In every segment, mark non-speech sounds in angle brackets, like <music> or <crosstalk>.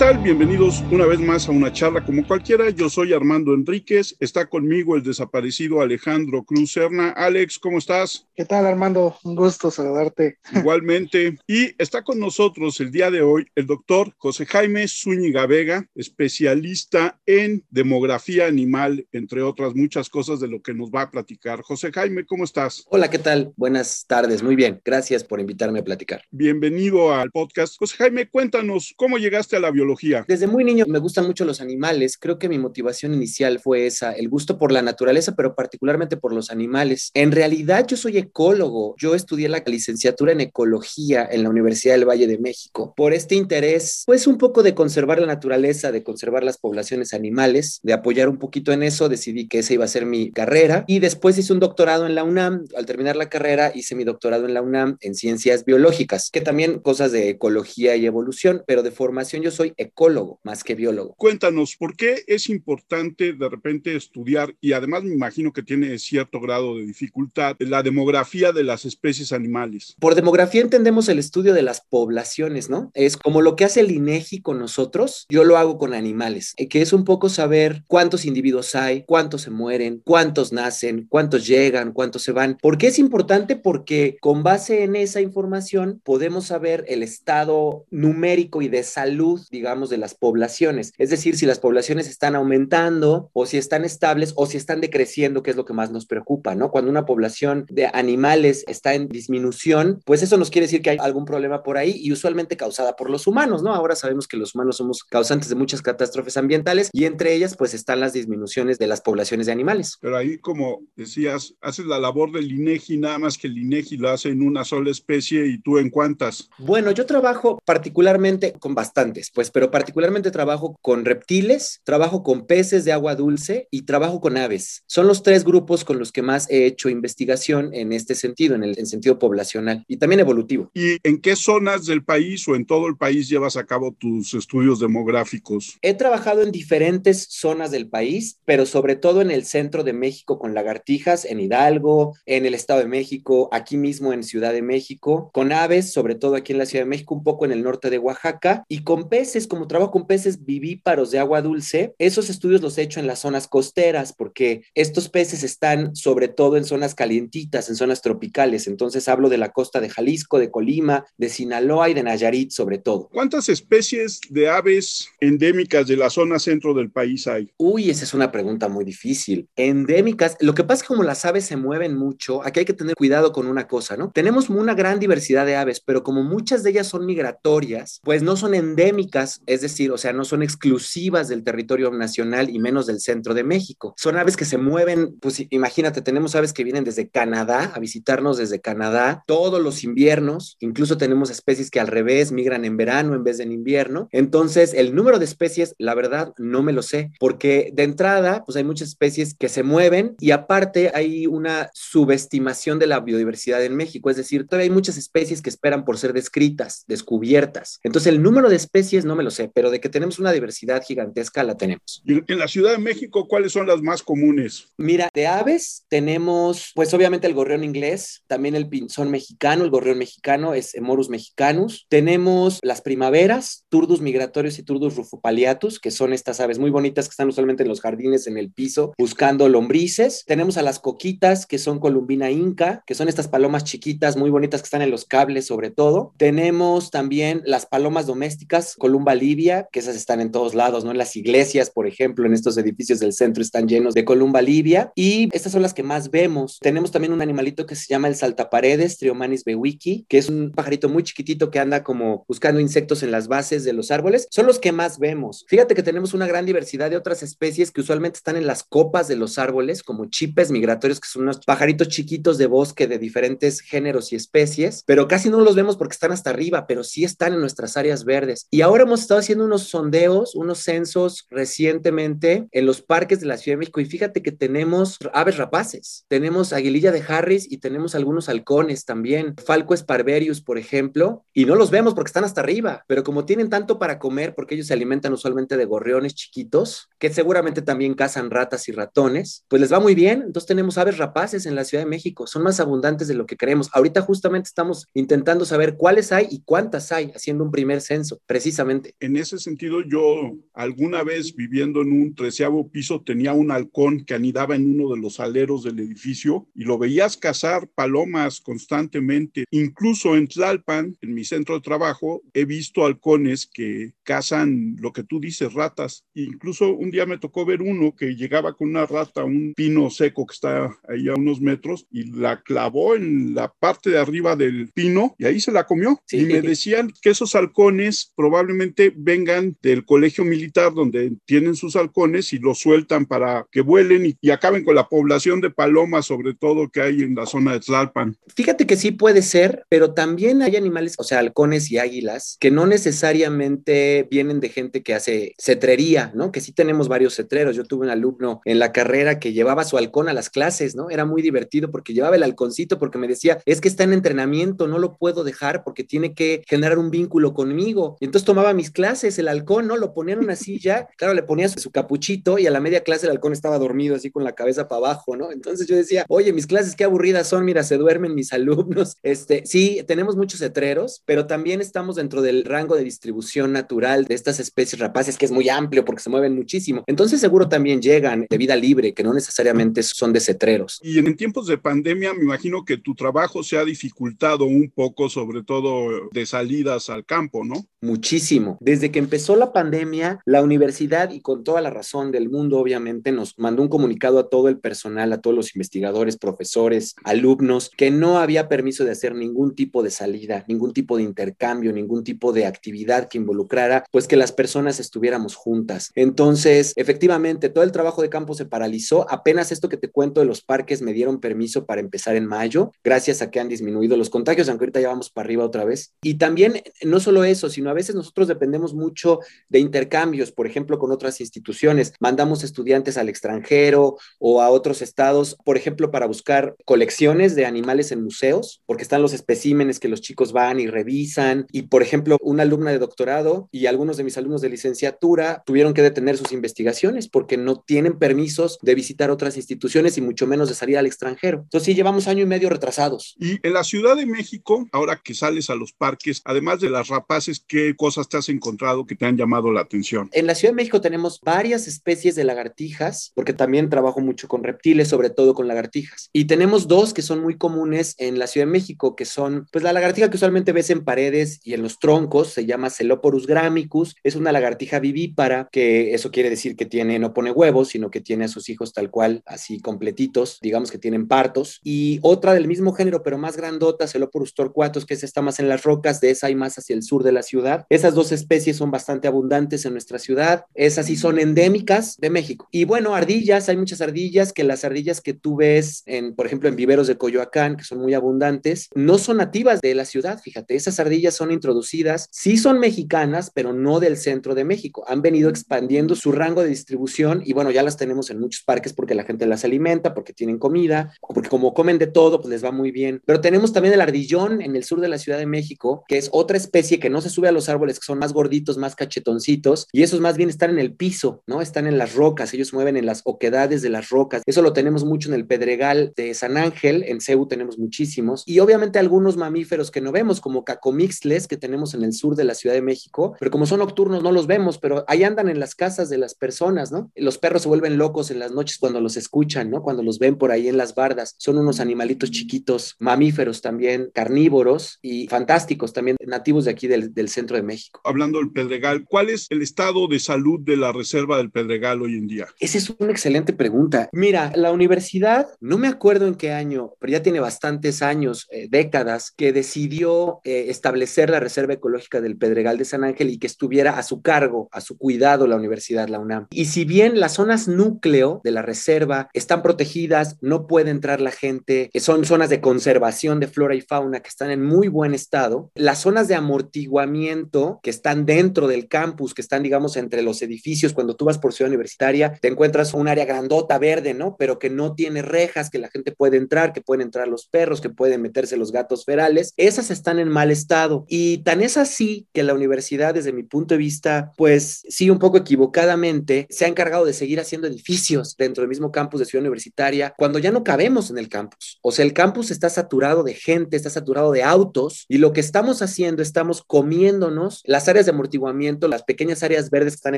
tal? Bienvenidos una vez más a una charla como cualquiera. Yo soy Armando Enríquez. Está conmigo el desaparecido Alejandro Cruz Serna. Alex, ¿cómo estás? ¿Qué tal, Armando? Un gusto saludarte. <laughs> Igualmente. Y está con nosotros el día de hoy el doctor José Jaime Zúñiga Vega, especialista en demografía animal, entre otras muchas cosas de lo que nos va a platicar. José Jaime, ¿cómo estás? Hola, ¿qué tal? Buenas tardes. Muy bien. Gracias por invitarme a platicar. Bienvenido al podcast. José Jaime, cuéntanos cómo llegaste a la biología desde muy niño me gustan mucho los animales. Creo que mi motivación inicial fue esa, el gusto por la naturaleza, pero particularmente por los animales. En realidad yo soy ecólogo. Yo estudié la licenciatura en ecología en la Universidad del Valle de México. Por este interés, pues un poco de conservar la naturaleza, de conservar las poblaciones animales, de apoyar un poquito en eso, decidí que esa iba a ser mi carrera y después hice un doctorado en la UNAM. Al terminar la carrera hice mi doctorado en la UNAM en ciencias biológicas, que también cosas de ecología y evolución, pero de formación yo soy ecólogo más que biólogo. Cuéntanos, ¿por qué es importante de repente estudiar, y además me imagino que tiene cierto grado de dificultad, la demografía de las especies animales? Por demografía entendemos el estudio de las poblaciones, ¿no? Es como lo que hace el INEGI con nosotros, yo lo hago con animales, eh, que es un poco saber cuántos individuos hay, cuántos se mueren, cuántos nacen, cuántos llegan, cuántos se van. ¿Por qué es importante? Porque con base en esa información podemos saber el estado numérico y de salud, digamos, de las poblaciones. Es decir, si las poblaciones están aumentando o si están estables o si están decreciendo, que es lo que más nos preocupa, ¿no? Cuando una población de animales está en disminución, pues eso nos quiere decir que hay algún problema por ahí y usualmente causada por los humanos, ¿no? Ahora sabemos que los humanos somos causantes de muchas catástrofes ambientales y entre ellas pues están las disminuciones de las poblaciones de animales. Pero ahí, como decías, haces la labor del INEGI, nada más que el INEGI lo hace en una sola especie y tú en cuántas. Bueno, yo trabajo particularmente con bastantes, pues, pero particularmente trabajo con reptiles, trabajo con peces de agua dulce y trabajo con aves. Son los tres grupos con los que más he hecho investigación en este sentido, en el sentido poblacional y también evolutivo. ¿Y en qué zonas del país o en todo el país llevas a cabo tus estudios demográficos? He trabajado en diferentes zonas del país, pero sobre todo en el centro de México con lagartijas, en Hidalgo, en el Estado de México, aquí mismo en Ciudad de México, con aves, sobre todo aquí en la Ciudad de México, un poco en el norte de Oaxaca, y con peces como trabajo con peces vivíparos de agua dulce, esos estudios los he hecho en las zonas costeras porque estos peces están sobre todo en zonas calientitas, en zonas tropicales. Entonces hablo de la costa de Jalisco, de Colima, de Sinaloa y de Nayarit sobre todo. ¿Cuántas especies de aves endémicas de la zona centro del país hay? Uy, esa es una pregunta muy difícil. Endémicas, lo que pasa es que como las aves se mueven mucho, aquí hay que tener cuidado con una cosa, ¿no? Tenemos una gran diversidad de aves, pero como muchas de ellas son migratorias, pues no son endémicas es decir, o sea, no son exclusivas del territorio nacional y menos del centro de México. Son aves que se mueven, pues imagínate, tenemos aves que vienen desde Canadá a visitarnos desde Canadá todos los inviernos, incluso tenemos especies que al revés migran en verano en vez de en invierno. Entonces, el número de especies, la verdad, no me lo sé, porque de entrada, pues hay muchas especies que se mueven y aparte hay una subestimación de la biodiversidad en México, es decir, todavía hay muchas especies que esperan por ser descritas, descubiertas. Entonces, el número de especies no me lo sé, pero de que tenemos una diversidad gigantesca, la tenemos. ¿Y en la Ciudad de México cuáles son las más comunes? Mira, de aves tenemos, pues obviamente el gorrión inglés, también el pinzón mexicano, el gorrión mexicano es Morus mexicanus. Tenemos las primaveras, turdus migratorios y turdus rufopaliatus, que son estas aves muy bonitas que están usualmente en los jardines, en el piso, buscando lombrices. Tenemos a las coquitas, que son columbina inca, que son estas palomas chiquitas, muy bonitas que están en los cables sobre todo. Tenemos también las palomas domésticas, columba Libia, que esas están en todos lados, ¿no? En las iglesias, por ejemplo, en estos edificios del centro están llenos de columba Libia y estas son las que más vemos. Tenemos también un animalito que se llama el saltaparedes, Triomanis bewiki, que es un pajarito muy chiquitito que anda como buscando insectos en las bases de los árboles. Son los que más vemos. Fíjate que tenemos una gran diversidad de otras especies que usualmente están en las copas de los árboles, como chipes migratorios, que son unos pajaritos chiquitos de bosque de diferentes géneros y especies, pero casi no los vemos porque están hasta arriba, pero sí están en nuestras áreas verdes. Y ahora hemos estado haciendo unos sondeos, unos censos recientemente en los parques de la Ciudad de México y fíjate que tenemos aves rapaces, tenemos aguililla de Harris y tenemos algunos halcones también, Falco esparverius, por ejemplo, y no los vemos porque están hasta arriba, pero como tienen tanto para comer, porque ellos se alimentan usualmente de gorriones chiquitos, que seguramente también cazan ratas y ratones, pues les va muy bien, entonces tenemos aves rapaces en la Ciudad de México, son más abundantes de lo que creemos. Ahorita justamente estamos intentando saber cuáles hay y cuántas hay, haciendo un primer censo, precisamente. En ese sentido, yo alguna vez viviendo en un treceavo piso tenía un halcón que anidaba en uno de los aleros del edificio y lo veías cazar palomas constantemente. Incluso en Tlalpan, en mi centro de trabajo, he visto halcones que cazan lo que tú dices, ratas. Incluso un día me tocó ver uno que llegaba con una rata, un pino seco que está ahí a unos metros, y la clavó en la parte de arriba del pino y ahí se la comió. Y me decían que esos halcones probablemente vengan del colegio militar donde tienen sus halcones y los sueltan para que vuelen y, y acaben con la población de palomas, sobre todo que hay en la zona de Tlalpan. Fíjate que sí puede ser, pero también hay animales, o sea, halcones y águilas, que no necesariamente vienen de gente que hace cetrería, ¿no? Que sí tenemos varios cetreros. Yo tuve un alumno en la carrera que llevaba su halcón a las clases, ¿no? Era muy divertido porque llevaba el halconcito porque me decía, es que está en entrenamiento, no lo puedo dejar porque tiene que generar un vínculo conmigo. Y entonces tomaba mis clases, el halcón, ¿no? Lo ponía en una silla, <laughs> claro, le ponía su capuchito y a la media clase el halcón estaba dormido así con la cabeza para abajo, ¿no? Entonces yo decía, oye, mis clases qué aburridas son, mira, se duermen mis alumnos. <laughs> Este, sí, tenemos muchos cetreros, pero también estamos dentro del rango de distribución natural de estas especies rapaces, que es muy amplio porque se mueven muchísimo. Entonces seguro también llegan de vida libre, que no necesariamente son de cetreros. Y en tiempos de pandemia, me imagino que tu trabajo se ha dificultado un poco, sobre todo de salidas al campo, ¿no? Muchísimo. Desde que empezó la pandemia, la universidad, y con toda la razón del mundo, obviamente, nos mandó un comunicado a todo el personal, a todos los investigadores, profesores, alumnos, que no había permiso de hacer ningún tipo de salida, ningún tipo de intercambio, ningún tipo de actividad que involucrara, pues que las personas estuviéramos juntas. Entonces, efectivamente, todo el trabajo de campo se paralizó. Apenas esto que te cuento de los parques me dieron permiso para empezar en mayo, gracias a que han disminuido los contagios, aunque ahorita ya vamos para arriba otra vez. Y también, no solo eso, sino a veces nosotros dependemos mucho de intercambios, por ejemplo, con otras instituciones. Mandamos estudiantes al extranjero o a otros estados, por ejemplo, para buscar colecciones de animales en museos, porque están los especímenes que los chicos van y revisan. Y, por ejemplo, una alumna de doctorado y algunos de mis alumnos de licenciatura tuvieron que detener sus investigaciones porque no tienen permisos de visitar otras instituciones y mucho menos de salir al extranjero. Entonces, sí, llevamos año y medio retrasados. Y en la Ciudad de México, ahora que sales a los parques, además de las rapaces, ¿qué cosas te has encontrado que te han llamado la atención? En la Ciudad de México tenemos varias especies de lagartijas, porque también trabajo mucho con reptiles, sobre todo con lagartijas. Y tenemos dos que son muy comunes en la Ciudad de México, que son, pues la lagartija que usualmente ves en paredes y en los troncos, se llama Celoporus gramicus, es una lagartija vivípara, que eso quiere decir que tiene, no pone huevos, sino que tiene a sus hijos tal cual, así completitos, digamos que tienen partos. Y otra del mismo género, pero más grandota, Celoporus torquatus, que es esta más en las rocas, de esa hay más hacia el sur de la ciudad. Esas dos especies son bastante abundantes en nuestra ciudad. Esas sí son endémicas de México. Y bueno, ardillas, hay muchas ardillas, que las ardillas que tú ves, en, por ejemplo, en viveros de Coyoacán, que son muy abundantes, no son nativas de la ciudad, fíjate, esas ardillas son introducidas, sí son mexicanas, pero no del centro de México. Han venido expandiendo su rango de distribución y bueno, ya las tenemos en muchos parques porque la gente las alimenta, porque tienen comida, porque como comen de todo, pues les va muy bien. Pero tenemos también el ardillón en el sur de la Ciudad de México, que es otra especie que no se sube a los árboles, que son más gorditos, más cachetoncitos, y esos más bien están en el piso, ¿no? Están en las rocas, ellos mueven en las oquedades de las rocas. Eso lo tenemos mucho en el Pedregal de San Ángel, en Ceú tenemos muchísimos, y obviamente algunos mamíferos que no vemos, como cacomixles, que tenemos en el sur de la Ciudad de México, pero como son nocturnos no los vemos, pero ahí andan en las casas de las personas, ¿no? Los perros se vuelven locos en las noches cuando los escuchan, ¿no? Cuando los ven por ahí en las bardas. Son unos animalitos chiquitos, mamíferos también, carnívoros y fantásticos también, nativos de aquí del, centro de México. Del Pedregal, ¿cuál es el estado de salud de la reserva del Pedregal hoy en día? Esa es una excelente pregunta. Mira, la universidad, no me acuerdo en qué año, pero ya tiene bastantes años, eh, décadas, que decidió eh, establecer la Reserva Ecológica del Pedregal de San Ángel y que estuviera a su cargo, a su cuidado la universidad, la UNAM. Y si bien las zonas núcleo de la reserva están protegidas, no puede entrar la gente, son zonas de conservación de flora y fauna que están en muy buen estado, las zonas de amortiguamiento que están dentro del campus, que están, digamos, entre los edificios, cuando tú vas por ciudad universitaria, te encuentras un área grandota verde, ¿no? Pero que no tiene rejas, que la gente puede entrar, que pueden entrar los perros, que pueden meterse los gatos ferales, esas están en mal estado. Y tan es así que la universidad, desde mi punto de vista, pues sí, un poco equivocadamente, se ha encargado de seguir haciendo edificios dentro del mismo campus de ciudad universitaria cuando ya no cabemos en el campus. O sea, el campus está saturado de gente, está saturado de autos y lo que estamos haciendo, estamos comiéndonos las áreas de amortiguamiento, las pequeñas áreas verdes que están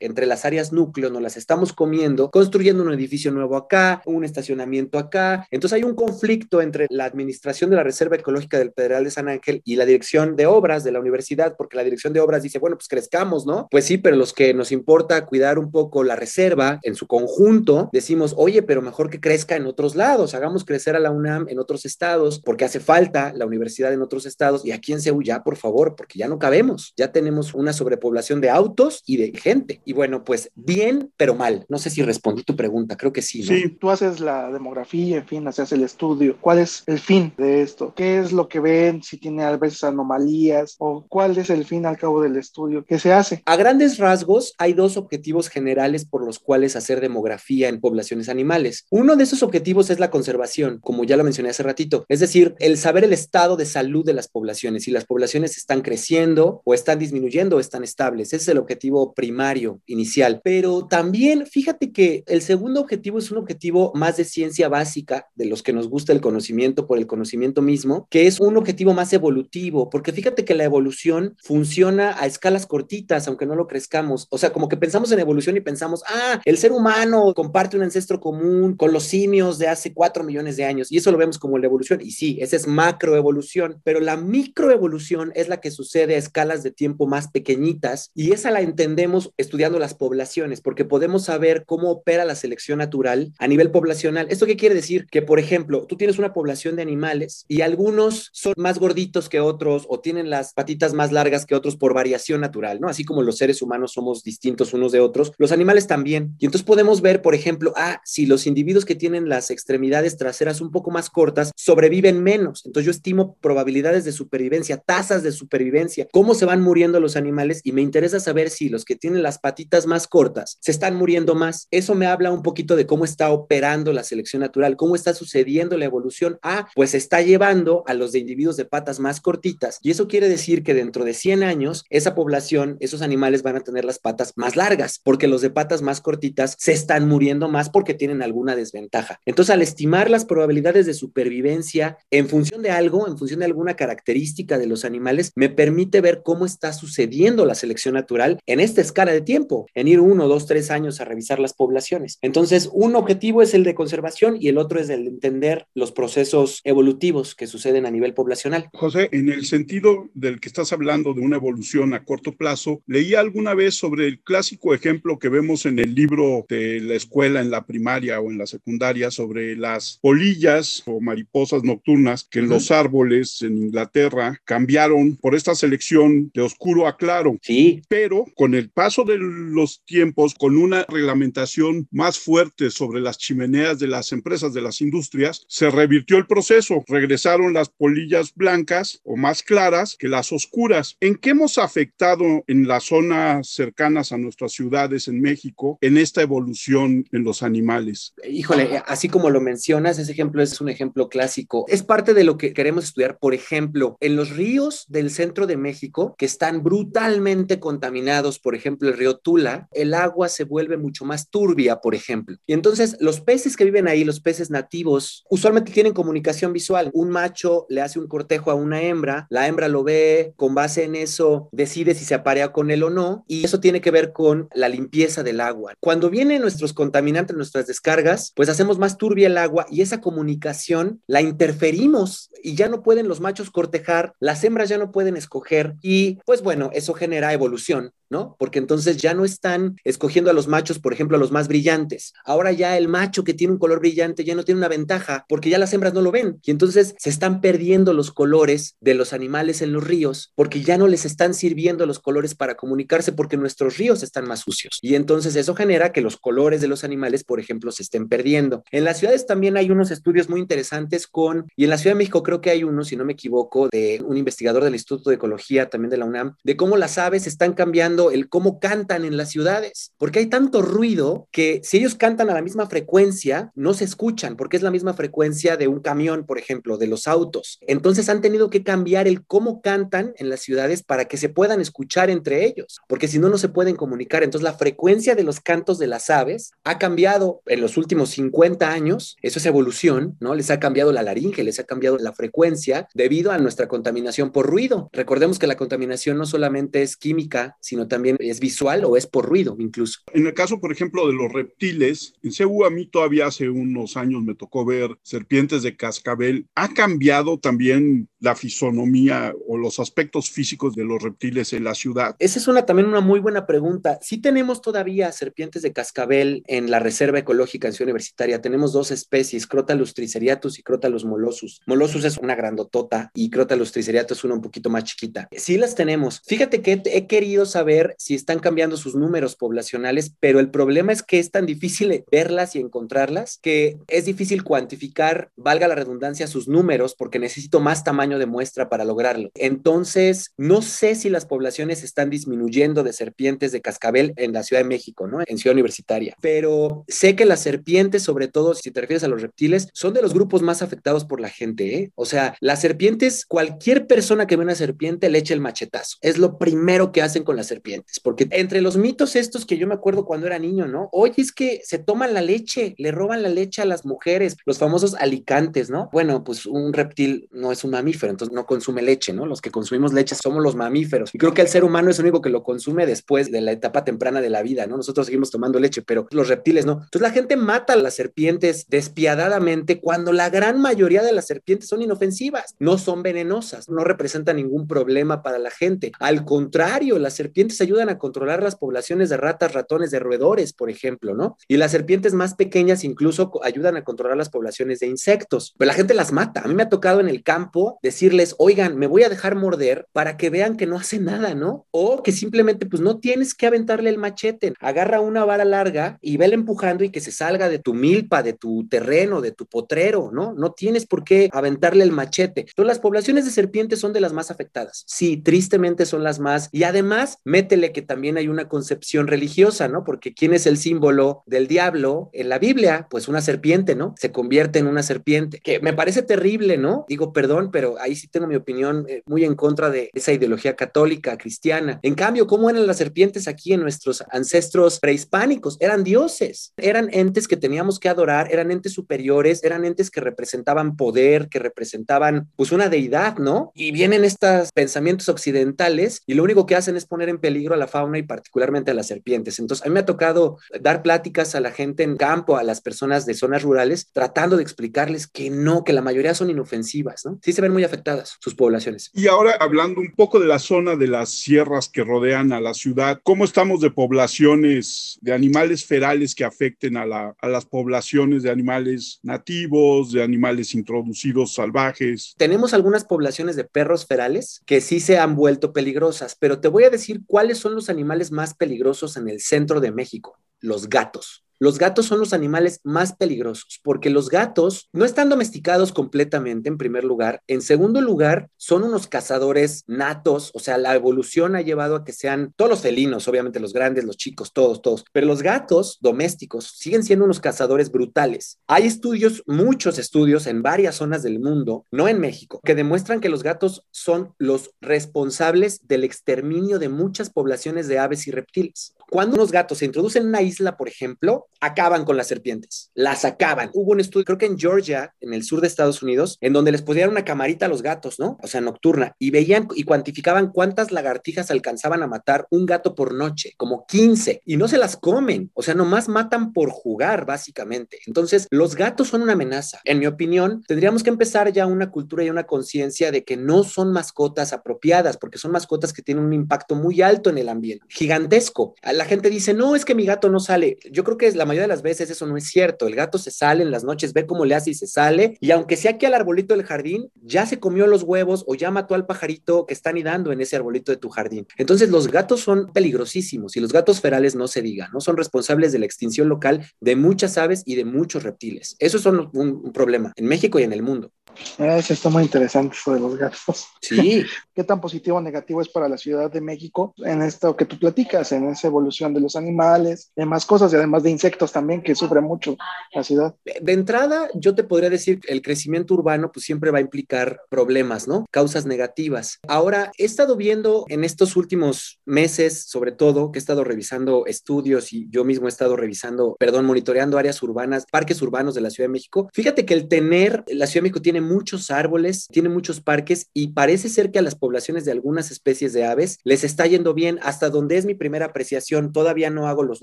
entre las áreas núcleo, nos las estamos comiendo, construyendo un edificio nuevo acá, un estacionamiento acá. Entonces hay un conflicto entre la administración de la Reserva Ecológica del Pedregal de San Ángel y la dirección de obras de la universidad, porque la dirección de obras dice, bueno, pues crezcamos, ¿no? Pues sí, pero los que nos importa cuidar un poco la reserva en su conjunto, decimos, oye, pero mejor que crezca en otros lados, hagamos crecer a la UNAM en otros estados, porque hace falta la universidad en otros estados y aquí en Seúl ya, por favor, porque ya no cabemos, ya tenemos una sobrepoblación de autos y de gente. Y bueno, pues bien, pero mal. No sé si respondí tu pregunta, creo que sí. ¿no? Sí, tú haces la demografía, en fin, haces el estudio. ¿Cuál es el fin de esto? ¿Qué es lo que ven? Si tiene a veces anomalías o cuál es el fin al cabo del estudio que se hace. A grandes rasgos, hay dos objetivos generales por los cuales hacer demografía en poblaciones animales. Uno de esos objetivos es la conservación, como ya lo mencioné hace ratito, es decir, el saber el estado de salud de las poblaciones, si las poblaciones están creciendo o están disminuyendo o están estables. Ese es el objetivo primario, inicial. Pero también, fíjate que el segundo objetivo es un objetivo más de ciencia básica, de los que nos gusta el conocimiento por el conocimiento mismo, que es un objetivo más evolutivo, porque fíjate que la evolución funciona a escalas cortitas, aunque no lo crezcamos. O sea, como que pensamos en evolución y pensamos, ah, el ser humano comparte un ancestro común con los simios de hace cuatro millones de años, y eso lo vemos como la evolución. Y sí, esa es macroevolución, pero la microevolución es la que sucede a escalas de tiempo más pequeñitas, y esa la entendemos estudiando las poblaciones, porque podemos saber cómo opera la selección natural a nivel poblacional. ¿Esto qué quiere decir? Que, por ejemplo, tú tienes una población de animales y algunos son más gorditos que otros o tienen las patitas más largas que otros por variación natural, ¿no? Así como los seres humanos somos distintos unos de otros, los animales también. Y entonces podemos ver, por ejemplo, ah, si los individuos que tienen las extremidades traseras un poco más cortas sobreviven menos. Entonces yo estimo probabilidades de supervivencia, tasas de supervivencia, cómo se van muriendo los animales y me interesa saber si los que tienen las patitas más cortas se están muriendo más. Eso me habla un poquito de cómo está operando la selección natural, cómo está sucediendo la evolución. Ah, pues está llevando a los de individuos de patas más cortitas y eso quiere decir que dentro de 100 años esa población, esos animales van a tener las patas más largas porque los de patas más cortitas se están muriendo más porque tienen alguna desventaja. Entonces, al estimar las probabilidades de supervivencia en función de algo, en función de alguna característica de los animales, me permite ver cómo está sucediendo la selección natural en esta escala de tiempo, en ir uno, dos, tres años a revisar las poblaciones. Entonces, un objetivo es el de conservación y el otro es el de entender los procesos evolutivos que suceden a nivel poblacional. José, en el sentido del que estás hablando de una evolución a corto plazo, leí alguna vez sobre el clásico ejemplo que vemos en el libro de la escuela en la primaria o en la secundaria sobre las polillas o mariposas nocturnas que en los árboles en Inglaterra cambiaron por esta selección de oscuro a claro. Sí. Pero con el paso de los tiempos, con una reglamentación más fuerte sobre las chimeneas de las empresas, de las industrias, se revirtió el proceso. Regresaron las polillas blancas o más claras que las oscuras. ¿En qué hemos afectado en las zonas cercanas a nuestras ciudades en México en esta evolución en los animales? Híjole, así como lo mencionas, ese ejemplo es un ejemplo clásico. Es parte de lo que queremos estudiar, por ejemplo, en los ríos del centro de México que están brutalmente contaminados, por ejemplo, el río Tula, el agua se vuelve mucho más turbia, por ejemplo. Y entonces los peces que viven ahí, los peces nativos, usualmente tienen comunicación visual. Un macho le hace un cortejo a una hembra, la hembra lo ve, con base en eso decide si se aparea con él o no, y eso tiene que ver con la limpieza del agua. Cuando vienen nuestros contaminantes, nuestras descargas, pues hacemos más turbia el agua y esa comunicación la interferimos y ya no pueden los machos cortejar, las hembras ya no pueden escoger y pues bueno, eso genera evolución. ¿No? Porque entonces ya no están escogiendo a los machos, por ejemplo, a los más brillantes. Ahora ya el macho que tiene un color brillante ya no tiene una ventaja porque ya las hembras no lo ven. Y entonces se están perdiendo los colores de los animales en los ríos porque ya no les están sirviendo los colores para comunicarse porque nuestros ríos están más sucios. Y entonces eso genera que los colores de los animales, por ejemplo, se estén perdiendo. En las ciudades también hay unos estudios muy interesantes con, y en la Ciudad de México creo que hay uno, si no me equivoco, de un investigador del Instituto de Ecología, también de la UNAM, de cómo las aves están cambiando el cómo cantan en las ciudades, porque hay tanto ruido que si ellos cantan a la misma frecuencia, no se escuchan, porque es la misma frecuencia de un camión, por ejemplo, de los autos. Entonces han tenido que cambiar el cómo cantan en las ciudades para que se puedan escuchar entre ellos, porque si no, no se pueden comunicar. Entonces la frecuencia de los cantos de las aves ha cambiado en los últimos 50 años, eso es evolución, ¿no? Les ha cambiado la laringe, les ha cambiado la frecuencia debido a nuestra contaminación por ruido. Recordemos que la contaminación no solamente es química, sino también es visual o es por ruido incluso. En el caso, por ejemplo, de los reptiles, en Cebu a mí todavía hace unos años me tocó ver serpientes de cascabel. ¿Ha cambiado también la fisonomía o los aspectos físicos de los reptiles en la ciudad? Esa es una, también una muy buena pregunta. Sí tenemos todavía serpientes de cascabel en la Reserva Ecológica en Universitaria. Tenemos dos especies, Crotalus triceriatus y Crotalus molossus. Molossus es una grandotota y Crotalus triceriatus es una un poquito más chiquita. Sí las tenemos. Fíjate que he querido saber si están cambiando sus números poblacionales, pero el problema es que es tan difícil verlas y encontrarlas que es difícil cuantificar, valga la redundancia, sus números porque necesito más tamaño de muestra para lograrlo. Entonces, no sé si las poblaciones están disminuyendo de serpientes de cascabel en la Ciudad de México, ¿no? En Ciudad Universitaria, pero sé que las serpientes, sobre todo si te refieres a los reptiles, son de los grupos más afectados por la gente, ¿eh? O sea, las serpientes, cualquier persona que ve una serpiente le echa el machetazo. Es lo primero que hacen con las serpientes, porque entre los mitos estos que yo me acuerdo cuando era niño, ¿no? Oye, es que se toman la leche, le roban la leche a las mujeres, los famosos alicantes, ¿no? Bueno, pues un reptil no es un mamífero, entonces no consume leche, ¿no? Los que consumimos leche somos los mamíferos. Y creo que el ser humano es el único que lo consume después de la etapa temprana de la vida, ¿no? Nosotros seguimos tomando leche, pero los reptiles no. Entonces la gente mata a las serpientes despiadadamente cuando la gran mayoría de las serpientes son inofensivas, no son venenosas, no representan ningún problema para la gente. Al contrario, las serpientes ayudan a controlar las poblaciones de ratas, ratones, de roedores, por ejemplo, ¿no? Y las serpientes más pequeñas incluso ayudan a controlar las poblaciones de insectos, pero la gente las mata. A mí me ha tocado en el campo decirles, oigan, me voy a dejar morder para que vean que no hace nada, ¿no? O que simplemente pues no tienes que aventarle el machete, agarra una vara larga y vela empujando y que se salga de tu milpa, de tu terreno, de tu potrero, ¿no? No tienes por qué aventarle el machete. Entonces las poblaciones de serpientes son de las más afectadas. Sí, tristemente son las más. Y además, métele que también hay una concepción religiosa, ¿no? Porque ¿quién es el símbolo del diablo en la Biblia? Pues una serpiente, ¿no? Se convierte en una serpiente, que me parece terrible, ¿no? Digo, perdón, pero ahí sí tengo mi opinión eh, muy en contra de esa ideología católica, cristiana. En cambio, ¿cómo eran las serpientes aquí en nuestros ancestros prehispánicos? Eran dioses, eran entes que teníamos que adorar, eran entes superiores, eran entes que representaban poder, que representaban pues una deidad, ¿no? Y vienen estos pensamientos occidentales y lo único que hacen es poner en peligro a la fauna y particularmente a las serpientes. Entonces, a mí me ha tocado dar pláticas a la gente en campo, a las personas de zonas rurales, tratando de explicarles que no, que la mayoría son inofensivas, ¿no? Sí se ven muy afectadas sus poblaciones. Y ahora hablando un poco de la zona de las sierras que rodean a la ciudad, ¿cómo estamos de poblaciones de animales ferales que afecten a, la, a las poblaciones de animales nativos, de animales introducidos salvajes? Tenemos algunas poblaciones de perros ferales que sí se han vuelto peligrosas, pero te voy a decir cuáles son los animales más peligrosos en el centro de México, los gatos. Los gatos son los animales más peligrosos porque los gatos no están domesticados completamente, en primer lugar. En segundo lugar, son unos cazadores natos, o sea, la evolución ha llevado a que sean todos los felinos, obviamente los grandes, los chicos, todos, todos, pero los gatos domésticos siguen siendo unos cazadores brutales. Hay estudios, muchos estudios en varias zonas del mundo, no en México, que demuestran que los gatos son los responsables del exterminio de muchas poblaciones de aves y reptiles. Cuando unos gatos se introducen en una isla, por ejemplo, acaban con las serpientes, las acaban. Hubo un estudio, creo que en Georgia, en el sur de Estados Unidos, en donde les pusieron una camarita a los gatos, ¿no? O sea, nocturna, y veían y cuantificaban cuántas lagartijas alcanzaban a matar un gato por noche, como 15, y no se las comen, o sea, nomás matan por jugar, básicamente. Entonces, los gatos son una amenaza. En mi opinión, tendríamos que empezar ya una cultura y una conciencia de que no son mascotas apropiadas, porque son mascotas que tienen un impacto muy alto en el ambiente, gigantesco. La gente dice, no, es que mi gato no sale. Yo creo que es la mayoría de las veces eso no es cierto. El gato se sale en las noches, ve cómo le hace y se sale. Y aunque sea aquí al arbolito del jardín, ya se comió los huevos o ya mató al pajarito que está anidando en ese arbolito de tu jardín. Entonces los gatos son peligrosísimos y los gatos ferales no se diga, ¿no? Son responsables de la extinción local de muchas aves y de muchos reptiles. Eso es un, un problema en México y en el mundo. Eso está muy interesante, eso de los gatos. Sí. <laughs> ¿Qué tan positivo o negativo es para la Ciudad de México en esto que tú platicas, en esa evolución de los animales, demás cosas y además de insectos también que sufre mucho la ciudad? De entrada, yo te podría decir que el crecimiento urbano pues siempre va a implicar problemas, ¿no? Causas negativas. Ahora, he estado viendo en estos últimos meses, sobre todo, que he estado revisando estudios y yo mismo he estado revisando, perdón, monitoreando áreas urbanas, parques urbanos de la Ciudad de México. Fíjate que el tener, la Ciudad de México tiene muchos árboles, tiene muchos parques y parece ser que a las poblaciones de algunas especies de aves les está yendo bien hasta donde es mi primera apreciación. Todavía no hago los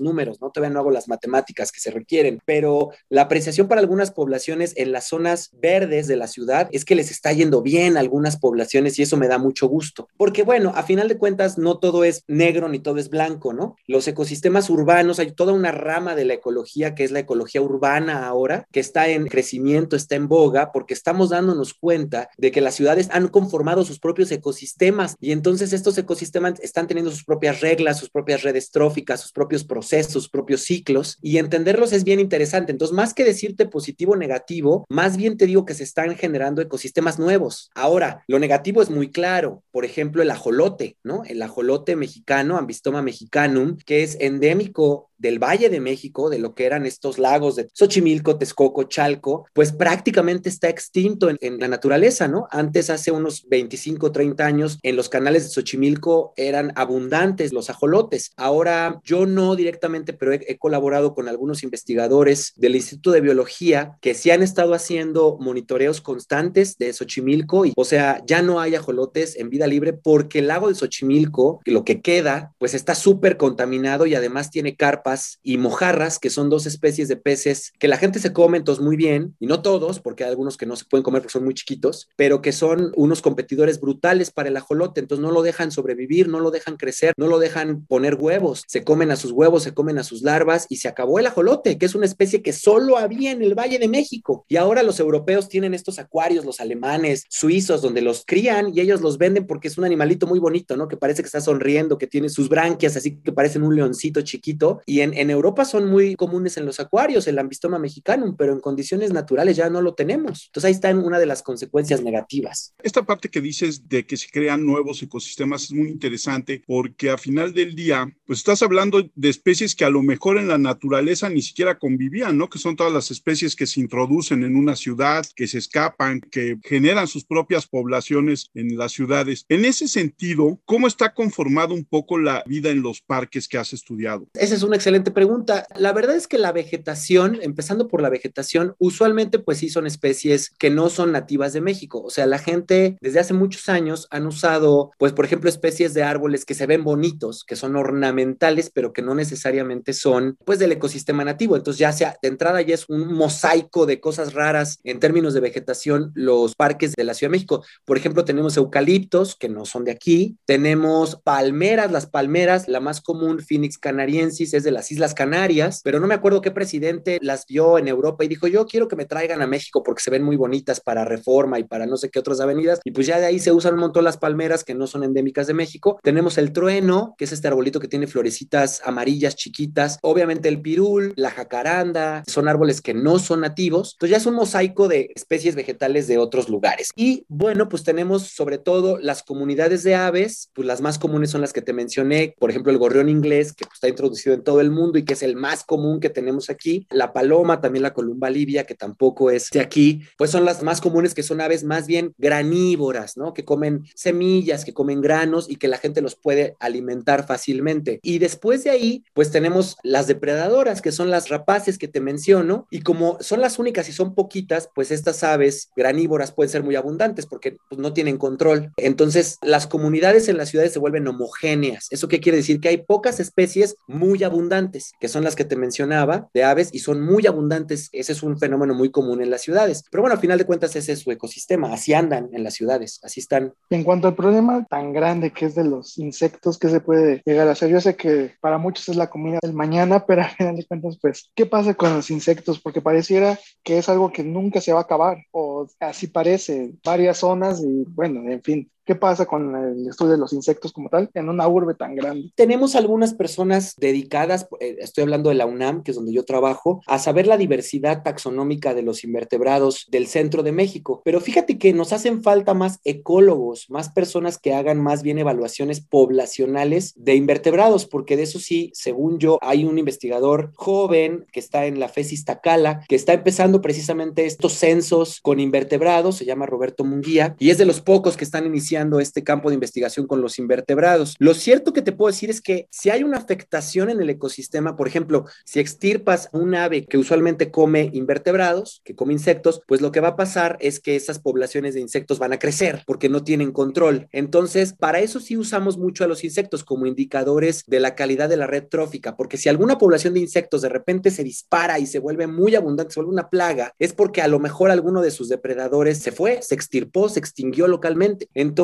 números, ¿no? Todavía no hago las matemáticas que se requieren, pero la apreciación para algunas poblaciones en las zonas verdes de la ciudad es que les está yendo bien a algunas poblaciones y eso me da mucho gusto. Porque bueno, a final de cuentas no todo es negro ni todo es blanco, ¿no? Los ecosistemas urbanos, hay toda una rama de la ecología que es la ecología urbana ahora, que está en crecimiento, está en boga, porque estamos dándonos cuenta de que las ciudades han conformado sus propios ecosistemas y entonces estos ecosistemas están teniendo sus propias reglas, sus propias redes tróficas, sus propios procesos, sus propios ciclos y entenderlos es bien interesante. Entonces, más que decirte positivo o negativo, más bien te digo que se están generando ecosistemas nuevos. Ahora, lo negativo es muy claro. Por ejemplo, el ajolote, ¿no? El ajolote mexicano, Ambistoma mexicanum, que es endémico del Valle de México, de lo que eran estos lagos de Xochimilco, Texcoco, Chalco, pues prácticamente está extinto en, la naturaleza, ¿no? Antes, hace unos 25, 30 años, en los canales de Xochimilco eran abundantes los ajolotes. Ahora, yo no directamente, pero he, colaborado con algunos investigadores del Instituto de Biología que sí han estado haciendo monitoreos constantes de Xochimilco y, o sea, ya no hay ajolotes en vida libre porque el lago de Xochimilco, lo que queda, pues está súper contaminado y además tiene carpa y mojarras, que son dos especies de peces que la gente se come entonces muy bien, y no todos, porque hay algunos que no se pueden comer porque son muy chiquitos, pero que son unos competidores brutales para el ajolote, entonces no lo dejan sobrevivir, no lo dejan crecer, no lo dejan poner huevos, se comen a sus huevos, se comen a sus larvas y se acabó el ajolote, que es una especie que solo había en el Valle de México. Y ahora los europeos tienen estos acuarios, los alemanes, suizos, donde los crían y ellos los venden porque es un animalito muy bonito, ¿no? Que parece que está sonriendo, que tiene sus branquias así que parecen un leoncito chiquito y en, Europa son muy comunes en los acuarios, el ambistoma mexicano, pero en condiciones naturales ya no lo tenemos. Entonces ahí está una de las consecuencias negativas. Esta parte que dices de que se crean nuevos ecosistemas es muy interesante porque a final del día, pues estás hablando de especies que a lo mejor en la naturaleza ni siquiera convivían, ¿no? Que son todas las especies que se introducen en una ciudad, que se escapan, que generan sus propias poblaciones en las ciudades. En ese sentido, ¿cómo está conformado un poco la vida en los parques que has estudiado? Ese es un excelente pregunta. La verdad es que la vegetación, empezando por la vegetación, usualmente pues sí son especies que no son nativas de México. O sea, la gente desde hace muchos años han usado, pues por ejemplo, especies de árboles que se ven bonitos, que son ornamentales, pero que no necesariamente son pues del ecosistema nativo. Entonces ya sea de entrada ya es un mosaico de cosas raras en términos de vegetación los parques de la Ciudad de México. Por ejemplo, tenemos eucaliptos que no son de aquí, tenemos palmeras, las palmeras, la más común Phoenix canariensis es de las Islas Canarias, pero no me acuerdo qué presidente las vio en Europa y dijo, yo quiero que me traigan a México porque se ven muy bonitas para Reforma y para no sé qué otras avenidas. Y pues ya de ahí se usan un montón las palmeras que no son endémicas de México. Tenemos el trueno, que es este arbolito que tiene florecitas amarillas chiquitas. Obviamente el pirul, la jacaranda, son árboles que no son nativos. Entonces ya es un mosaico de especies vegetales de otros lugares. Y bueno, pues tenemos sobre todo las comunidades de aves, pues las más comunes son las que te mencioné, por ejemplo el gorrión inglés, que pues, está introducido en todo el mundo y que es el más común que tenemos aquí. La paloma, también la columba libia, que tampoco es de aquí, pues son las más comunes que son aves más bien granívoras, ¿no? Que comen semillas, que comen granos y que la gente los puede alimentar fácilmente. Y después de ahí, pues tenemos las depredadoras, que son las rapaces que te menciono, y como son las únicas y son poquitas, pues estas aves granívoras pueden ser muy abundantes porque pues, no tienen control. Entonces, las comunidades en las ciudades se vuelven homogéneas. ¿Eso qué quiere decir? Que hay pocas especies muy abundantes que son las que te mencionaba, de aves, y son muy abundantes. Ese es un fenómeno muy común en las ciudades. Pero bueno, al final de cuentas ese es su ecosistema, así andan en las ciudades, así están. En cuanto al problema tan grande que es de los insectos, ¿qué se puede llegar a hacer? Yo sé que para muchos es la comida del mañana, <laughs> pero al final de cuentas, pues, ¿qué pasa con los insectos? Porque pareciera que es algo que nunca se va a acabar, o así parece, varias zonas y bueno, en fin, ¿Qué pasa con el estudio de los insectos como tal en una urbe tan grande? Tenemos algunas personas dedicadas, eh, estoy hablando de la UNAM, que es donde yo trabajo, a saber la diversidad taxonómica de los invertebrados del centro de México. Pero fíjate que nos hacen falta más ecólogos, más personas que hagan más bien evaluaciones poblacionales de invertebrados, porque de eso sí, según yo, hay un investigador joven que está en la FESIS Tacala, que está empezando precisamente estos censos con invertebrados, se llama Roberto Munguía, y es de los pocos que están iniciando este campo de investigación con los invertebrados. Lo cierto que te puedo decir es que si hay una afectación en el ecosistema, por ejemplo, si extirpas un ave que usualmente come invertebrados, que come insectos, pues lo que va a pasar es que esas poblaciones de insectos van a crecer porque no tienen control. Entonces, para eso sí usamos mucho a los insectos como indicadores de la calidad de la red trófica, porque si alguna población de insectos de repente se dispara y se vuelve muy abundante, se vuelve una plaga, es porque a lo mejor alguno de sus depredadores se fue, se extirpó, se extinguió localmente. Entonces,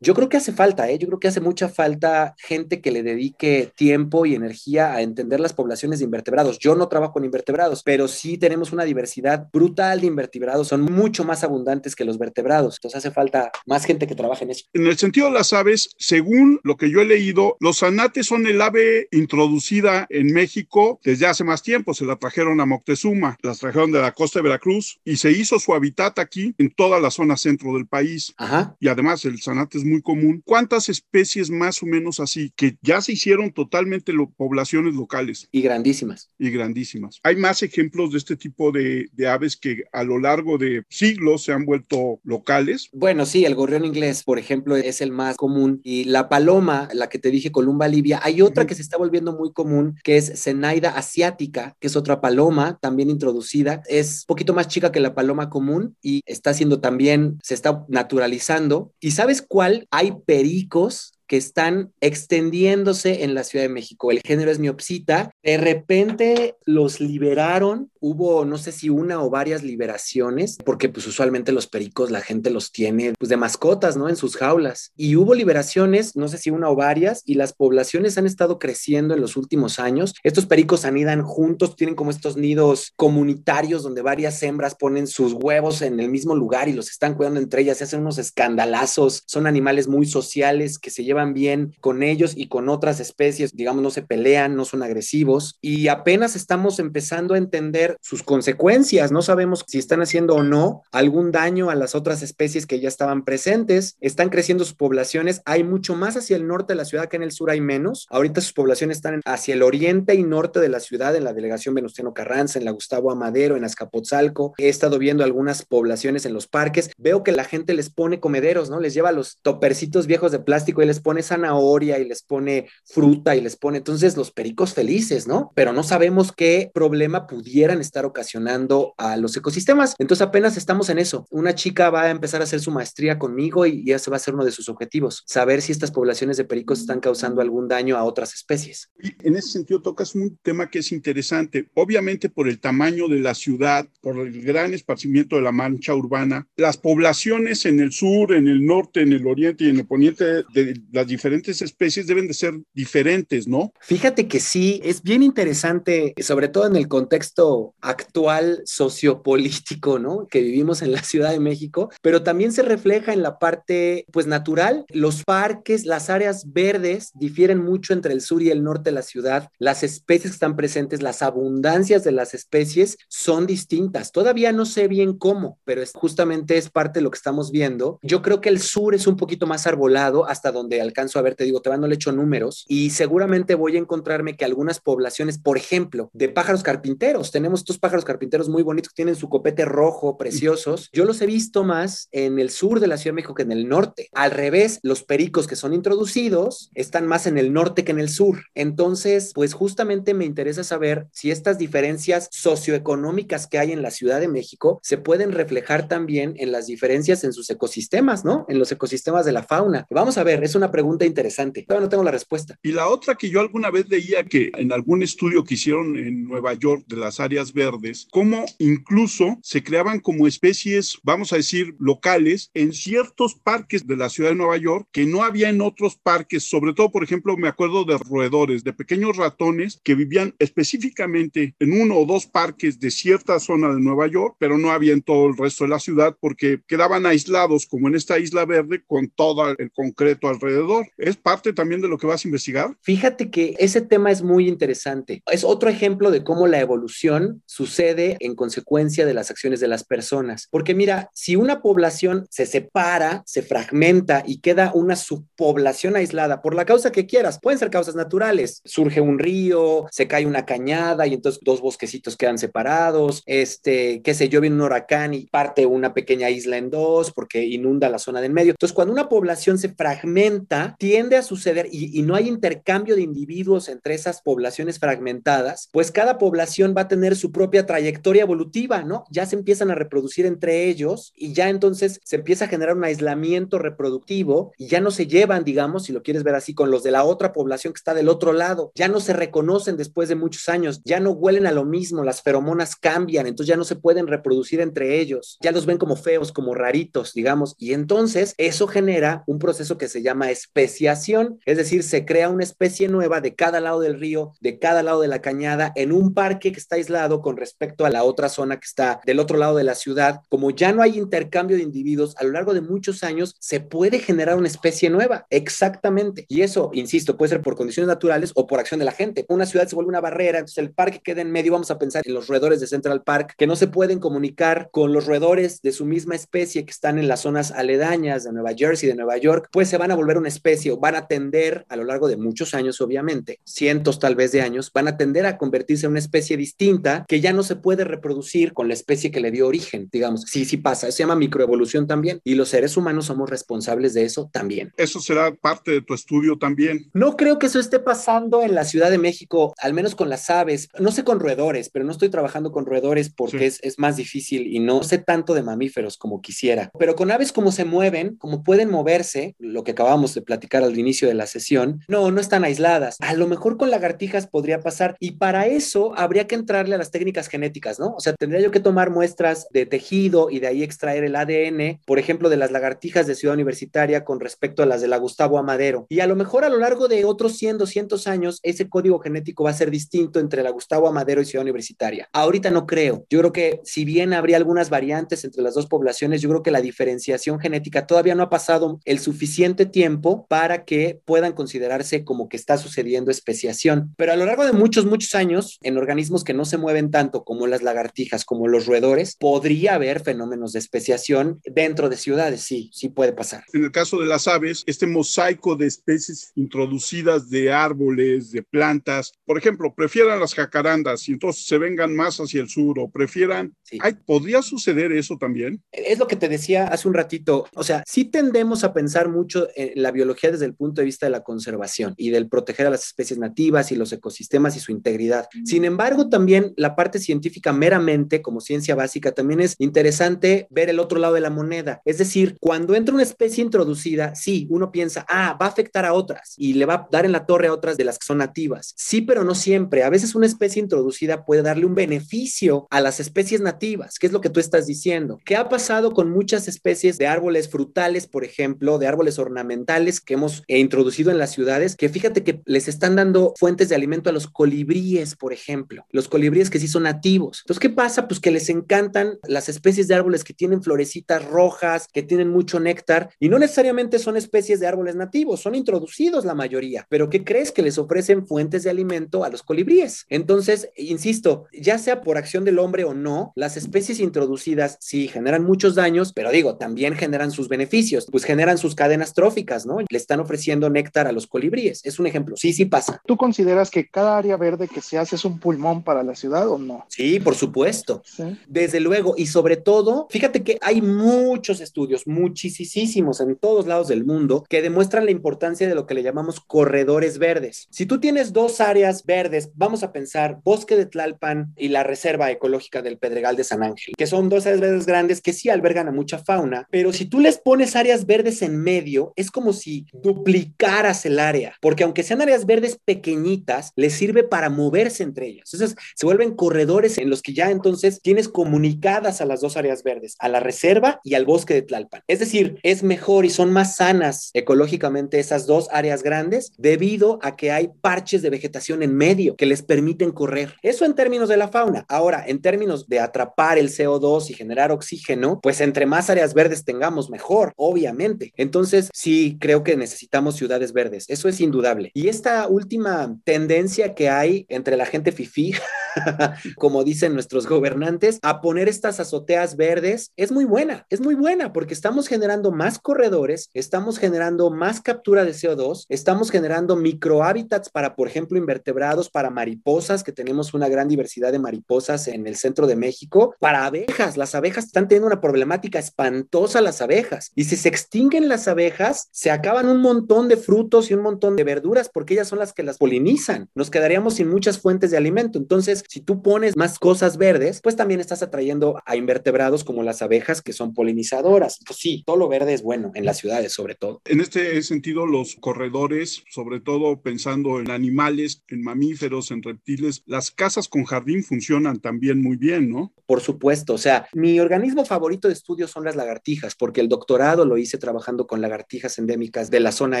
yo creo que hace falta, ¿eh? yo creo que hace mucha falta gente que le dedique tiempo y energía a entender las poblaciones de invertebrados. Yo no trabajo con invertebrados, pero sí tenemos una diversidad brutal de invertebrados, son mucho más abundantes que los vertebrados. Entonces hace falta más gente que trabaje en eso. En el sentido de las aves, según lo que yo he leído, los zanates son el ave introducida en México desde hace más tiempo. Se la trajeron a Moctezuma, las trajeron de la costa de Veracruz y se hizo su hábitat aquí en toda la zona centro del país. Ajá. Y además el zanate es muy común. ¿Cuántas especies más o menos así que ya se hicieron totalmente lo, poblaciones locales? Y grandísimas. Y grandísimas. Hay más ejemplos de este tipo de, de aves que a lo largo de siglos se han vuelto locales. Bueno, sí, el gorrión inglés, por ejemplo, es el más común. Y la paloma, la que te dije, Columba libia, hay otra que se está volviendo muy común, que es Zenaida asiática, que es otra paloma también introducida. Es un poquito más chica que la paloma común y está siendo también, se está naturalizando. ¿Y sabes cuál? Hay pericos que están extendiéndose en la Ciudad de México. El género es miopsita. De repente los liberaron. Hubo, no sé si una o varias liberaciones, porque pues usualmente los pericos la gente los tiene pues de mascotas, ¿no? En sus jaulas. Y hubo liberaciones, no sé si una o varias, y las poblaciones han estado creciendo en los últimos años. Estos pericos anidan juntos, tienen como estos nidos comunitarios donde varias hembras ponen sus huevos en el mismo lugar y los están cuidando entre ellas, se hacen unos escandalazos. Son animales muy sociales que se llevan bien con ellos y con otras especies, digamos, no se pelean, no son agresivos y apenas estamos empezando a entender sus consecuencias. No sabemos si están haciendo o no algún daño a las otras especies que ya estaban presentes. Están creciendo sus poblaciones. Hay mucho más hacia el norte de la ciudad que en el sur hay menos. Ahorita sus poblaciones están hacia el oriente y norte de la ciudad, en la delegación Venustiano Carranza, en la Gustavo Amadero, en Azcapotzalco. He estado viendo algunas poblaciones en los parques. Veo que la gente les pone comederos, ¿no? Les lleva los topercitos viejos de plástico y les pone zanahoria y les pone fruta y les pone, entonces los pericos felices, ¿no? Pero no sabemos qué problema pudieran estar ocasionando a los ecosistemas. Entonces apenas estamos en eso. Una chica va a empezar a hacer su maestría conmigo y ya se va a ser uno de sus objetivos, saber si estas poblaciones de pericos están causando algún daño a otras especies. Y en ese sentido tocas un tema que es interesante. Obviamente por el tamaño de la ciudad, por el gran esparcimiento de la mancha urbana, las poblaciones en el sur, en el norte, en el oriente y en el poniente de las diferentes especies deben de ser diferentes, ¿no? Fíjate que sí, es bien interesante, sobre todo en el contexto actual sociopolítico, ¿no? Que vivimos en la Ciudad de México, pero también se refleja en la parte, pues, natural. Los parques, las áreas verdes difieren mucho entre el sur y el norte de la ciudad. Las especies que están presentes, las abundancias de las especies son distintas. Todavía no sé bien cómo, pero justamente es parte de lo que estamos viendo. Yo creo que el sur es un poquito más arbolado hasta donde alcanzo a ver, te digo, van no le hecho números y seguramente voy a encontrarme que algunas poblaciones, por ejemplo, de pájaros carpinteros, tenemos estos pájaros carpinteros muy bonitos que tienen su copete rojo, preciosos. Yo los he visto más en el sur de la Ciudad de México que en el norte. Al revés, los pericos que son introducidos están más en el norte que en el sur. Entonces, pues justamente me interesa saber si estas diferencias socioeconómicas que hay en la Ciudad de México se pueden reflejar también en las diferencias en sus ecosistemas, ¿no? En los ecosistemas de la fauna. Vamos a ver, es una pregunta interesante. Todavía no tengo la respuesta. Y la otra que yo alguna vez leía que en algún estudio que hicieron en Nueva York de las áreas verdes, cómo incluso se creaban como especies, vamos a decir, locales en ciertos parques de la ciudad de Nueva York que no había en otros parques, sobre todo, por ejemplo, me acuerdo de roedores, de pequeños ratones que vivían específicamente en uno o dos parques de cierta zona de Nueva York, pero no había en todo el resto de la ciudad porque quedaban aislados como en esta isla verde con todo el concreto alrededor. ¿Es parte también de lo que vas a investigar? Fíjate que ese tema es muy interesante. Es otro ejemplo de cómo la evolución sucede en consecuencia de las acciones de las personas. Porque mira, si una población se separa, se fragmenta y queda una subpoblación aislada por la causa que quieras, pueden ser causas naturales. Surge un río, se cae una cañada y entonces dos bosquecitos quedan separados, este, qué sé yo, viene un huracán y parte una pequeña isla en dos porque inunda la zona del medio. Entonces, cuando una población se fragmenta, tiende a suceder y, y no hay intercambio de individuos entre esas poblaciones fragmentadas, pues cada población va a tener su propia trayectoria evolutiva, ¿no? Ya se empiezan a reproducir entre ellos y ya entonces se empieza a generar un aislamiento reproductivo y ya no se llevan, digamos, si lo quieres ver así, con los de la otra población que está del otro lado. Ya no se reconocen después de muchos años, ya no huelen a lo mismo, las feromonas cambian, entonces ya no se pueden reproducir entre ellos, ya los ven como feos, como raritos, digamos, y entonces eso genera un proceso que se llama especiación, es decir, se crea una especie nueva de cada lado del río, de cada lado de la cañada, en un parque que está aislado con respecto a la otra zona que está del otro lado de la ciudad. Como ya no hay intercambio de individuos, a lo largo de muchos años se puede generar una especie nueva, exactamente. Y eso, insisto, puede ser por condiciones naturales o por acción de la gente. Una ciudad se vuelve una barrera, entonces el parque queda en medio, vamos a pensar en los roedores de Central Park, que no se pueden comunicar con los roedores de su misma especie que están en las zonas aledañas de Nueva Jersey, de Nueva York, pues se van a volver una especie o van a tender a lo largo de muchos años, obviamente, cientos tal vez de años, van a tender a convertirse en una especie distinta que ya no se puede reproducir con la especie que le dio origen, digamos. Sí, sí pasa, se llama microevolución también y los seres humanos somos responsables de eso también. Eso será parte de tu estudio también. No creo que eso esté pasando en la Ciudad de México, al menos con las aves, no sé con roedores, pero no estoy trabajando con roedores porque sí. es, es más difícil y no sé tanto de mamíferos como quisiera. Pero con aves como se mueven, como pueden moverse, lo que acabamos de platicar al inicio de la sesión, no, no están aisladas. A lo mejor con lagartijas podría pasar y para eso habría que entrarle a las técnicas genéticas, ¿no? O sea, tendría yo que tomar muestras de tejido y de ahí extraer el ADN, por ejemplo, de las lagartijas de Ciudad Universitaria con respecto a las de la Gustavo Amadero. Y a lo mejor a lo largo de otros 100, 200 años, ese código genético va a ser distinto entre la Gustavo Amadero y Ciudad Universitaria. Ahorita no creo. Yo creo que si bien habría algunas variantes entre las dos poblaciones, yo creo que la diferenciación genética todavía no ha pasado el suficiente tiempo para que puedan considerarse como que está sucediendo especiación. Pero a lo largo de muchos, muchos años, en organismos que no se mueven tanto como las lagartijas, como los roedores, podría haber fenómenos de especiación dentro de ciudades. Sí, sí puede pasar. En el caso de las aves, este mosaico de especies introducidas de árboles, de plantas, por ejemplo, prefieran las jacarandas y entonces se vengan más hacia el sur o prefieran... Sí. Ay, ¿Podría suceder eso también? Es lo que te decía hace un ratito. O sea, sí tendemos a pensar mucho en la biología desde el punto de vista de la conservación y del proteger a las especies nativas y los ecosistemas y su integridad. Sin embargo, también la parte científica meramente, como ciencia básica, también es interesante ver el otro lado de la moneda. Es decir, cuando entra una especie introducida, sí, uno piensa, ah, va a afectar a otras y le va a dar en la torre a otras de las que son nativas. Sí, pero no siempre. A veces una especie introducida puede darle un beneficio a las especies nativas, que es lo que tú estás diciendo. ¿Qué ha pasado con muchas especies de árboles frutales, por ejemplo, de árboles ornamentales que hemos eh, introducido en las ciudades? Que fíjate que les están dando fuentes de alimento a los colibríes, por ejemplo. Los colibríes que sí son nativos. Entonces, ¿qué pasa? Pues que les encantan las especies de árboles que tienen florecitas rojas, que tienen mucho néctar y no necesariamente son especies de árboles nativos, son introducidos la mayoría. Pero ¿qué crees que les ofrecen fuentes de alimento a los colibríes? Entonces, insisto, ya sea por acción del hombre o no, las especies introducidas sí generan muchos daños, pero digo, también generan sus beneficios, pues generan sus cadenas tróficas, ¿no? Le están ofreciendo néctar a los colibríes. Es un ejemplo. Sí, sí pasa. ¿Tú consideras que cada área verde que se hace es un pulmón para la ciudad o no? Sí, por supuesto. Sí. Desde luego. Y sobre todo, fíjate que hay muchos estudios, muchísimos en todos lados del mundo, que demuestran la importancia de lo que le llamamos corredores verdes. Si tú tienes dos áreas verdes, vamos a pensar Bosque de Tlalpan y la Reserva Ecológica del Pedregal de San Ángel, que son dos áreas verdes grandes que sí albergan a mucha fauna, pero si tú les pones áreas verdes en medio, es como si duplicaras el área, porque aunque sean áreas verdes pequeñitas, les sirve para moverse entre ellas. Entonces, se vuelven corredores en los que ya entonces tienes comunicadas a las dos áreas verdes, a la reserva y al bosque de Tlalpan. Es decir, es mejor y son más sanas ecológicamente esas dos áreas grandes debido a que hay parches de vegetación en medio que les permiten correr. Eso en términos de la fauna. Ahora, en términos de atrapar el CO2 y generar oxígeno, pues entre más áreas verdes tengamos, mejor, obviamente. Entonces, sí, creo que necesitamos ciudades verdes. Eso es indudable. Y esta última tendencia que hay entre la gente fifí, <laughs> como dicen nuestros gobernantes, a poner estas azoteas verdes es muy buena, es muy buena porque estamos generando más corredores, estamos generando más captura de CO2, estamos generando microhábitats para, por ejemplo, invertebrados, para mariposas, que tenemos una gran diversidad de mariposas en el centro de México, para abejas, las abejas están teniendo una problemática espantosa las abejas y si se extinguen las abejas, se acaban un montón de frutos y un montón de verduras porque ellas son las que las polinizan. Nos quedaríamos sin muchas fuentes de alimento. Entonces, si tú pones más cosas verdes, pues también estás atrayendo a invertebrados como las abejas que son polinizadoras. Pues sí, todo lo verde es bueno en las ciudades sobre todo. En este sentido, los corredores, sobre todo pensando en animales, en mamíferos, en reptiles, las casas con jardín funcionan también muy bien, ¿no? Por supuesto, o sea, mi organismo favorito de estudio son las lagartijas, porque el doctorado lo hice trabajando con lagartijas endémicas de la zona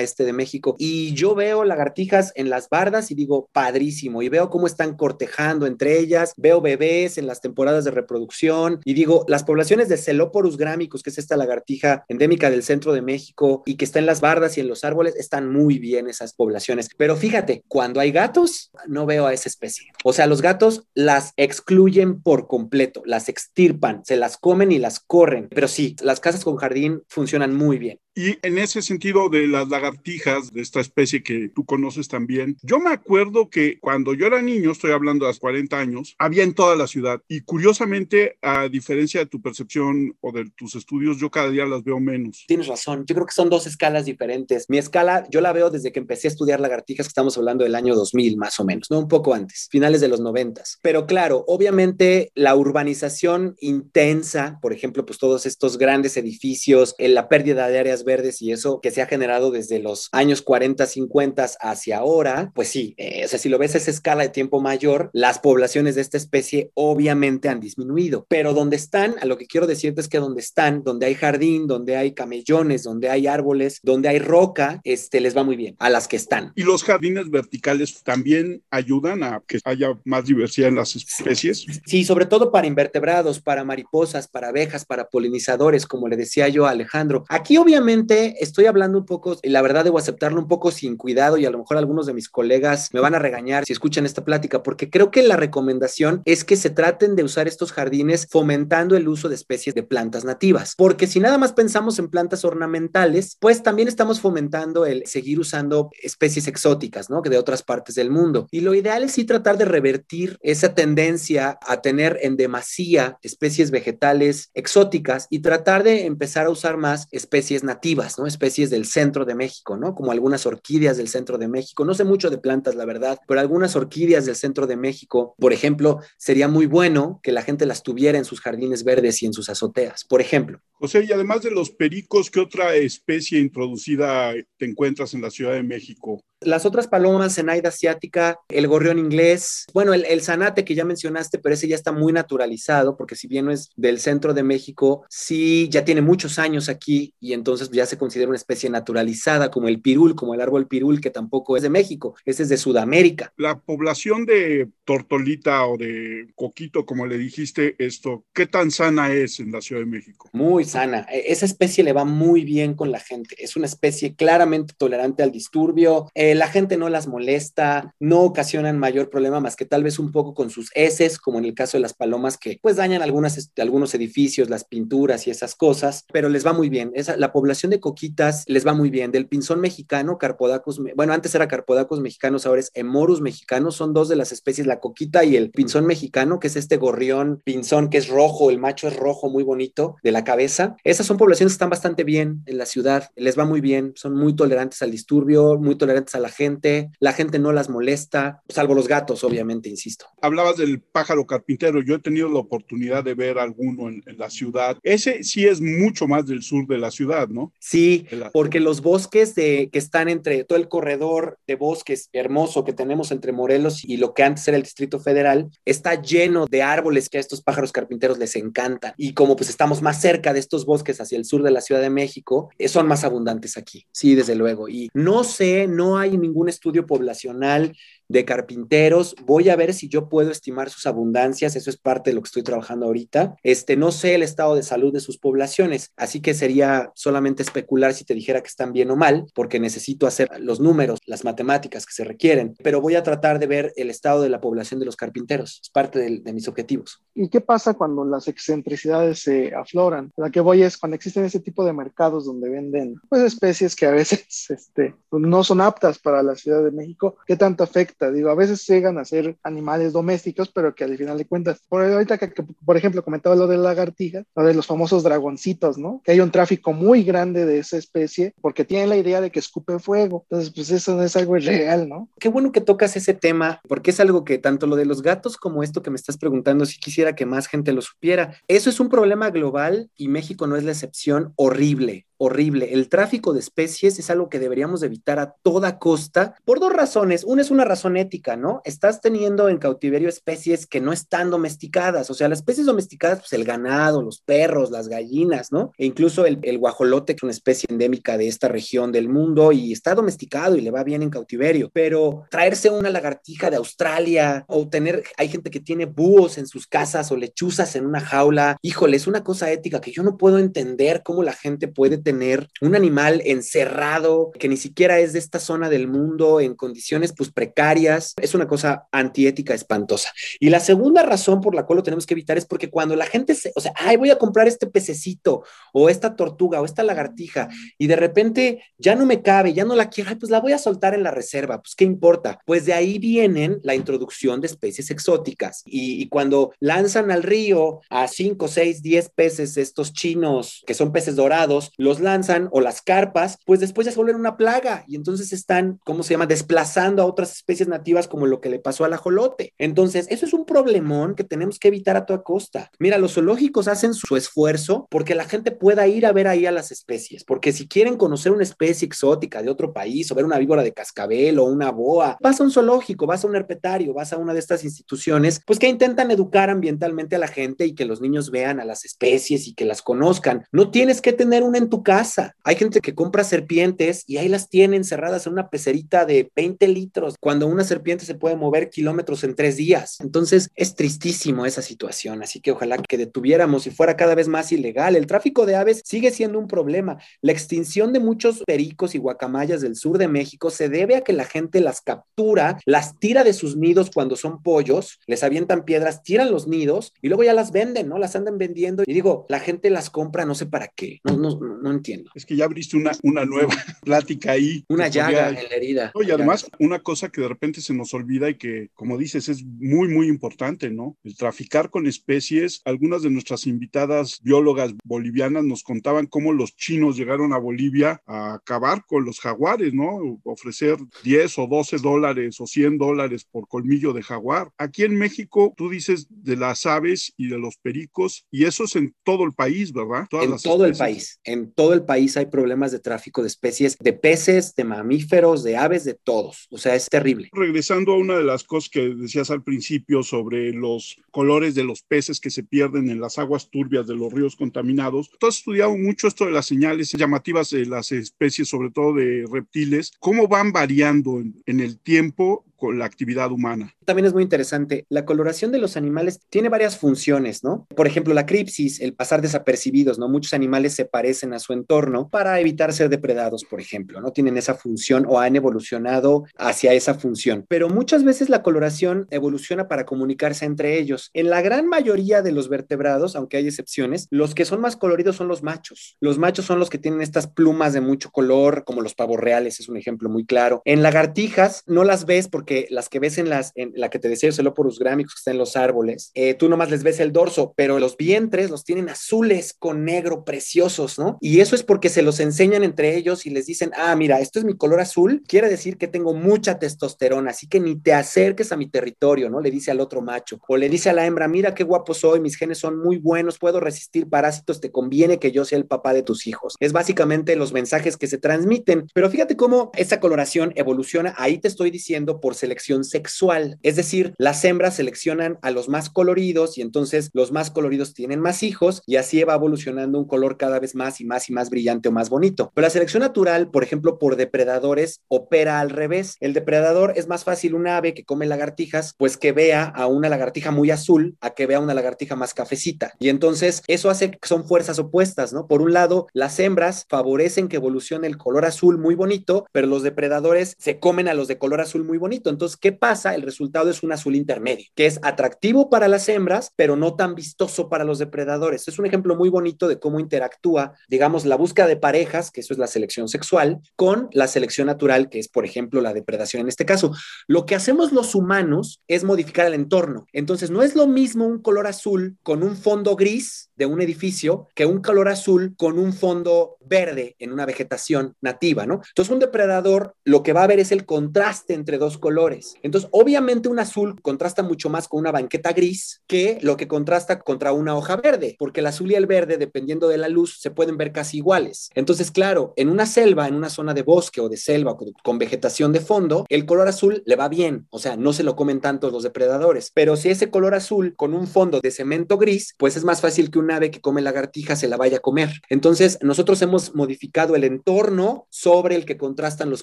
este de México y yo veo lagartijas en las bardas y digo, padrísimo, y veo cómo están cortejando entre ellas, veo bebés en las temporadas de reproducción y digo, las poblaciones de Celoporus gramicus, que es esta lagartija endémica del centro de México y que está en las bardas y en los árboles, están muy bien esas poblaciones. Pero fíjate, cuando hay gatos, no veo a esa especie. O sea, los gatos las excluyen por completo, las extirpan, se las comen y las corren. Pero sí, las casas con jardín funcionan muy bien. Y en ese sentido de las lagartijas, de esta especie que tú conoces también, yo me acuerdo que cuando yo era niño, estoy hablando de hace 40 años, había en toda la ciudad. Y curiosamente, a diferencia de tu percepción o de tus estudios, yo cada día las veo menos. Tienes razón, yo creo que son dos escalas diferentes. Mi escala, yo la veo desde que empecé a estudiar lagartijas, que estamos hablando del año 2000 más o menos, ¿no? Un poco antes, finales de los 90. Pero claro, obviamente la urbanización intensa, por ejemplo, pues todos estos grandes edificios, en la pérdida de áreas verdes y eso que se ha generado desde los años 40, 50 hacia ahora, pues sí, eh, o sea, si lo ves a esa escala de tiempo mayor, las poblaciones de esta especie obviamente han disminuido, pero donde están, a lo que quiero decirte es que donde están, donde hay jardín, donde hay camellones, donde hay árboles, donde hay roca, este, les va muy bien, a las que están. ¿Y los jardines verticales también ayudan a que haya más diversidad en las especies? Sí, sobre todo para invertebrados, para mariposas, para abejas, para polinizadores, como le decía yo a Alejandro. Aquí obviamente estoy hablando un poco, y la verdad debo aceptarlo un poco sin cuidado y a lo mejor algunos de mis colegas me van a regañar si escuchan esta plática, porque creo que la recomendación es que se traten de usar estos jardines fomentando el uso de especies de plantas nativas, porque si nada más pensamos en plantas ornamentales, pues también estamos fomentando el seguir usando especies exóticas, ¿no? Que de otras partes del mundo. Y lo ideal es sí tratar de revertir esa tendencia a tener en demasía especies vegetales exóticas y tratar de empezar a usar más especies nativas ¿no? Especies del centro de México, ¿no? Como algunas orquídeas del centro de México. No sé mucho de plantas, la verdad, pero algunas orquídeas del centro de México, por ejemplo, sería muy bueno que la gente las tuviera en sus jardines verdes y en sus azoteas, por ejemplo. José, y además de los pericos, ¿qué otra especie introducida te encuentras en la Ciudad de México? Las otras palomas, Zenaida asiática, el gorrión inglés, bueno, el, el, zanate que ya mencionaste, pero ese ya está muy naturalizado, porque si bien no es del centro de México, sí ya tiene muchos años aquí y entonces ya se considera una especie naturalizada, como el pirul, como el árbol pirul, que tampoco es de México, ese es de Sudamérica. La población de tortolita o de coquito, como le dijiste, esto, ¿qué tan sana es en la Ciudad de México? Muy sana. E, esa especie le va muy bien con la gente. Es una especie claramente tolerante al disturbio. Eh, la gente no las molesta, no ocasionan mayor problema más que tal vez un poco con sus heces, como en el caso de las palomas que pues dañan algunas, algunos edificios, las pinturas y esas cosas, pero les va muy bien. Esa, la población de coquitas les va muy bien. Del pinzón mexicano, Carpodacus, bueno, antes era Carpodacus mexicanos, ahora es Emorus mexicanos, son dos de las especies, la coquita y el pinzón mexicano, que es este gorrión pinzón que es rojo, el macho es rojo, muy bonito, de la cabeza. Esas son poblaciones que están bastante bien en la ciudad, les va muy bien, son muy tolerantes al disturbio, muy tolerantes a la gente, la gente no las molesta, salvo los gatos, obviamente, insisto. Hablabas del pájaro carpintero, yo he tenido la oportunidad de ver alguno en, en la ciudad. Ese sí es mucho más del sur de la ciudad, ¿no? ¿No? Sí, porque los bosques de, que están entre todo el corredor de bosques hermoso que tenemos entre Morelos y lo que antes era el Distrito Federal, está lleno de árboles que a estos pájaros carpinteros les encantan. Y como pues estamos más cerca de estos bosques hacia el sur de la Ciudad de México, eh, son más abundantes aquí, sí, desde luego. Y no sé, no hay ningún estudio poblacional de carpinteros. Voy a ver si yo puedo estimar sus abundancias. Eso es parte de lo que estoy trabajando ahorita. Este, no sé el estado de salud de sus poblaciones, así que sería solamente especular si te dijera que están bien o mal, porque necesito hacer los números, las matemáticas que se requieren. Pero voy a tratar de ver el estado de la población de los carpinteros. Es parte de, mis objetivos. ¿Y qué pasa cuando las excentricidades se afloran? La que voy es cuando existen ese tipo de mercados donde venden pues, especies que a veces <laughs> este, no son aptas para la Ciudad de México. ¿Qué tanto afecta? Digo, a veces llegan a ser animales domésticos, pero que al final de cuentas, por ahorita que, por ejemplo comentaba lo de la lagartija, lo de los famosos dragoncitos, ¿no? Que hay un tráfico muy grande de esa especie porque tienen la idea de que escupe fuego. Entonces, pues eso no es algo real, ¿no? Qué bueno que tocas ese tema, porque es algo que tanto lo de los gatos como esto que me estás preguntando, si quisiera que más gente lo supiera. Eso es un problema global y México no es la excepción horrible horrible. El tráfico de especies es algo que deberíamos evitar a toda costa por dos razones. Una es una razón ética, ¿no? Estás teniendo en cautiverio especies que no están domesticadas. O sea, las especies domesticadas, pues el ganado, los perros, las gallinas, ¿no? E incluso el, el guajolote, que es una especie endémica de esta región del mundo y está domesticado y le va bien en cautiverio. Pero traerse una lagartija de Australia o tener, hay gente que tiene búhos en sus casas o lechuzas en una jaula. Híjole, es una cosa ética que yo no puedo entender cómo la gente puede tener un animal encerrado que ni siquiera es de esta zona del mundo en condiciones pues precarias. Es una cosa antiética espantosa. Y la segunda razón por la cual lo tenemos que evitar es porque cuando la gente se, o sea, ay, voy a comprar este pececito o esta tortuga o esta lagartija y de repente ya no me cabe, ya no la quiero, pues la voy a soltar en la reserva, pues qué importa. Pues de ahí vienen la introducción de especies exóticas y, y cuando lanzan al río a 5, 6, 10 peces estos chinos que son peces dorados, los lanzan o las carpas, pues después ya se vuelven una plaga y entonces están, ¿cómo se llama?, desplazando a otras especies nativas como lo que le pasó al ajolote. Entonces, eso es un problemón que tenemos que evitar a toda costa. Mira, los zoológicos hacen su esfuerzo porque la gente pueda ir a ver ahí a las especies, porque si quieren conocer una especie exótica de otro país o ver una víbora de cascabel o una boa, vas a un zoológico, vas a un herpetario, vas a una de estas instituciones, pues que intentan educar ambientalmente a la gente y que los niños vean a las especies y que las conozcan. No tienes que tener una en tu casa. Hay gente que compra serpientes y ahí las tiene encerradas en una pecerita de 20 litros, cuando una serpiente se puede mover kilómetros en tres días. Entonces es tristísimo esa situación, así que ojalá que detuviéramos y fuera cada vez más ilegal. El tráfico de aves sigue siendo un problema. La extinción de muchos pericos y guacamayas del sur de México se debe a que la gente las captura, las tira de sus nidos cuando son pollos, les avientan piedras, tiran los nidos y luego ya las venden, ¿no? Las andan vendiendo y digo, la gente las compra no sé para qué, no, no, no entiendo. Es que ya abriste una, una nueva <laughs> plática ahí. Una llaga en la herida. Y además, una cosa que de repente se nos olvida y que, como dices, es muy, muy importante, ¿no? El traficar con especies. Algunas de nuestras invitadas biólogas bolivianas nos contaban cómo los chinos llegaron a Bolivia a acabar con los jaguares, ¿no? Ofrecer 10 o 12 dólares o 100 dólares por colmillo de jaguar. Aquí en México, tú dices de las aves y de los pericos, y eso es en todo el país, ¿verdad? en todo el país. En todo el país hay problemas de tráfico de especies, de peces, de mamíferos, de aves, de todos. O sea, es terrible. Regresando a una de las cosas que decías al principio sobre los colores de los peces que se pierden en las aguas turbias de los ríos contaminados, tú has estudiado mucho esto de las señales llamativas de las especies, sobre todo de reptiles, cómo van variando en, en el tiempo con la actividad humana. También es muy interesante. La coloración de los animales tiene varias funciones, ¿no? Por ejemplo, la cripsis, el pasar desapercibidos, ¿no? Muchos animales se parecen a su entorno para evitar ser depredados, por ejemplo, ¿no? Tienen esa función o han evolucionado hacia esa función. Pero muchas veces la coloración evoluciona para comunicarse entre ellos. En la gran mayoría de los vertebrados, aunque hay excepciones, los que son más coloridos son los machos. Los machos son los que tienen estas plumas de mucho color, como los pavos reales, es un ejemplo muy claro. En lagartijas no las ves porque porque las que ves en, las, la que te decía Celoporus gramicus que está en los árboles, eh, tú nomás les ves el dorso, pero los vientres los tienen azules con negro preciosos, ¿no? Y eso es porque se los enseñan entre ellos y les dicen, ah, mira, esto es mi color azul, quiere decir que tengo mucha testosterona, así que ni te acerques a mi territorio, ¿no? Le dice al otro macho. O le dice a la hembra, mira qué guapo soy, mis genes son muy buenos, puedo resistir parásitos, te conviene que yo sea el papá de tus hijos. Es básicamente los mensajes que se transmiten. Pero fíjate cómo esa coloración evoluciona, ahí te estoy diciendo, por selección sexual. Es decir, las hembras seleccionan a los más coloridos y entonces los más coloridos tienen más hijos y así va evolucionando un color cada vez más y más y más brillante o más bonito. Pero la selección natural, por ejemplo, por depredadores, opera al revés. El depredador es más fácil un ave que come lagartijas, pues que vea a una lagartija muy azul a que vea una lagartija más cafecita. Y entonces eso hace que son fuerzas opuestas, ¿no? Por un lado, las hembras favorecen que evolucione el color azul muy bonito, pero los depredadores se comen a los de color azul muy bonito. Entonces, ¿qué pasa? El resultado es un azul intermedio, que es atractivo para las hembras, pero no tan vistoso para los depredadores. Es un ejemplo muy bonito de cómo interactúa, digamos, la búsqueda de parejas, que eso es la selección sexual, con la selección natural, que es, por ejemplo, la depredación en este caso. Lo que hacemos los humanos es modificar el entorno. Entonces, no es lo mismo un color azul con un fondo gris de un edificio que un color azul con un fondo verde en una vegetación nativa, ¿no? Entonces, un depredador lo que va a ver es el contraste entre dos colores. Entonces, obviamente un azul contrasta mucho más con una banqueta gris que lo que contrasta contra una hoja verde, porque el azul y el verde, dependiendo de la luz, se pueden ver casi iguales. Entonces, claro, en una selva, en una zona de bosque o de selva con vegetación de fondo, el color azul le va bien, o sea, no se lo comen tanto los depredadores, pero si ese color azul con un fondo de cemento gris, pues es más fácil que un ave que come lagartija se la vaya a comer. Entonces, nosotros hemos modificado el entorno sobre el que contrastan los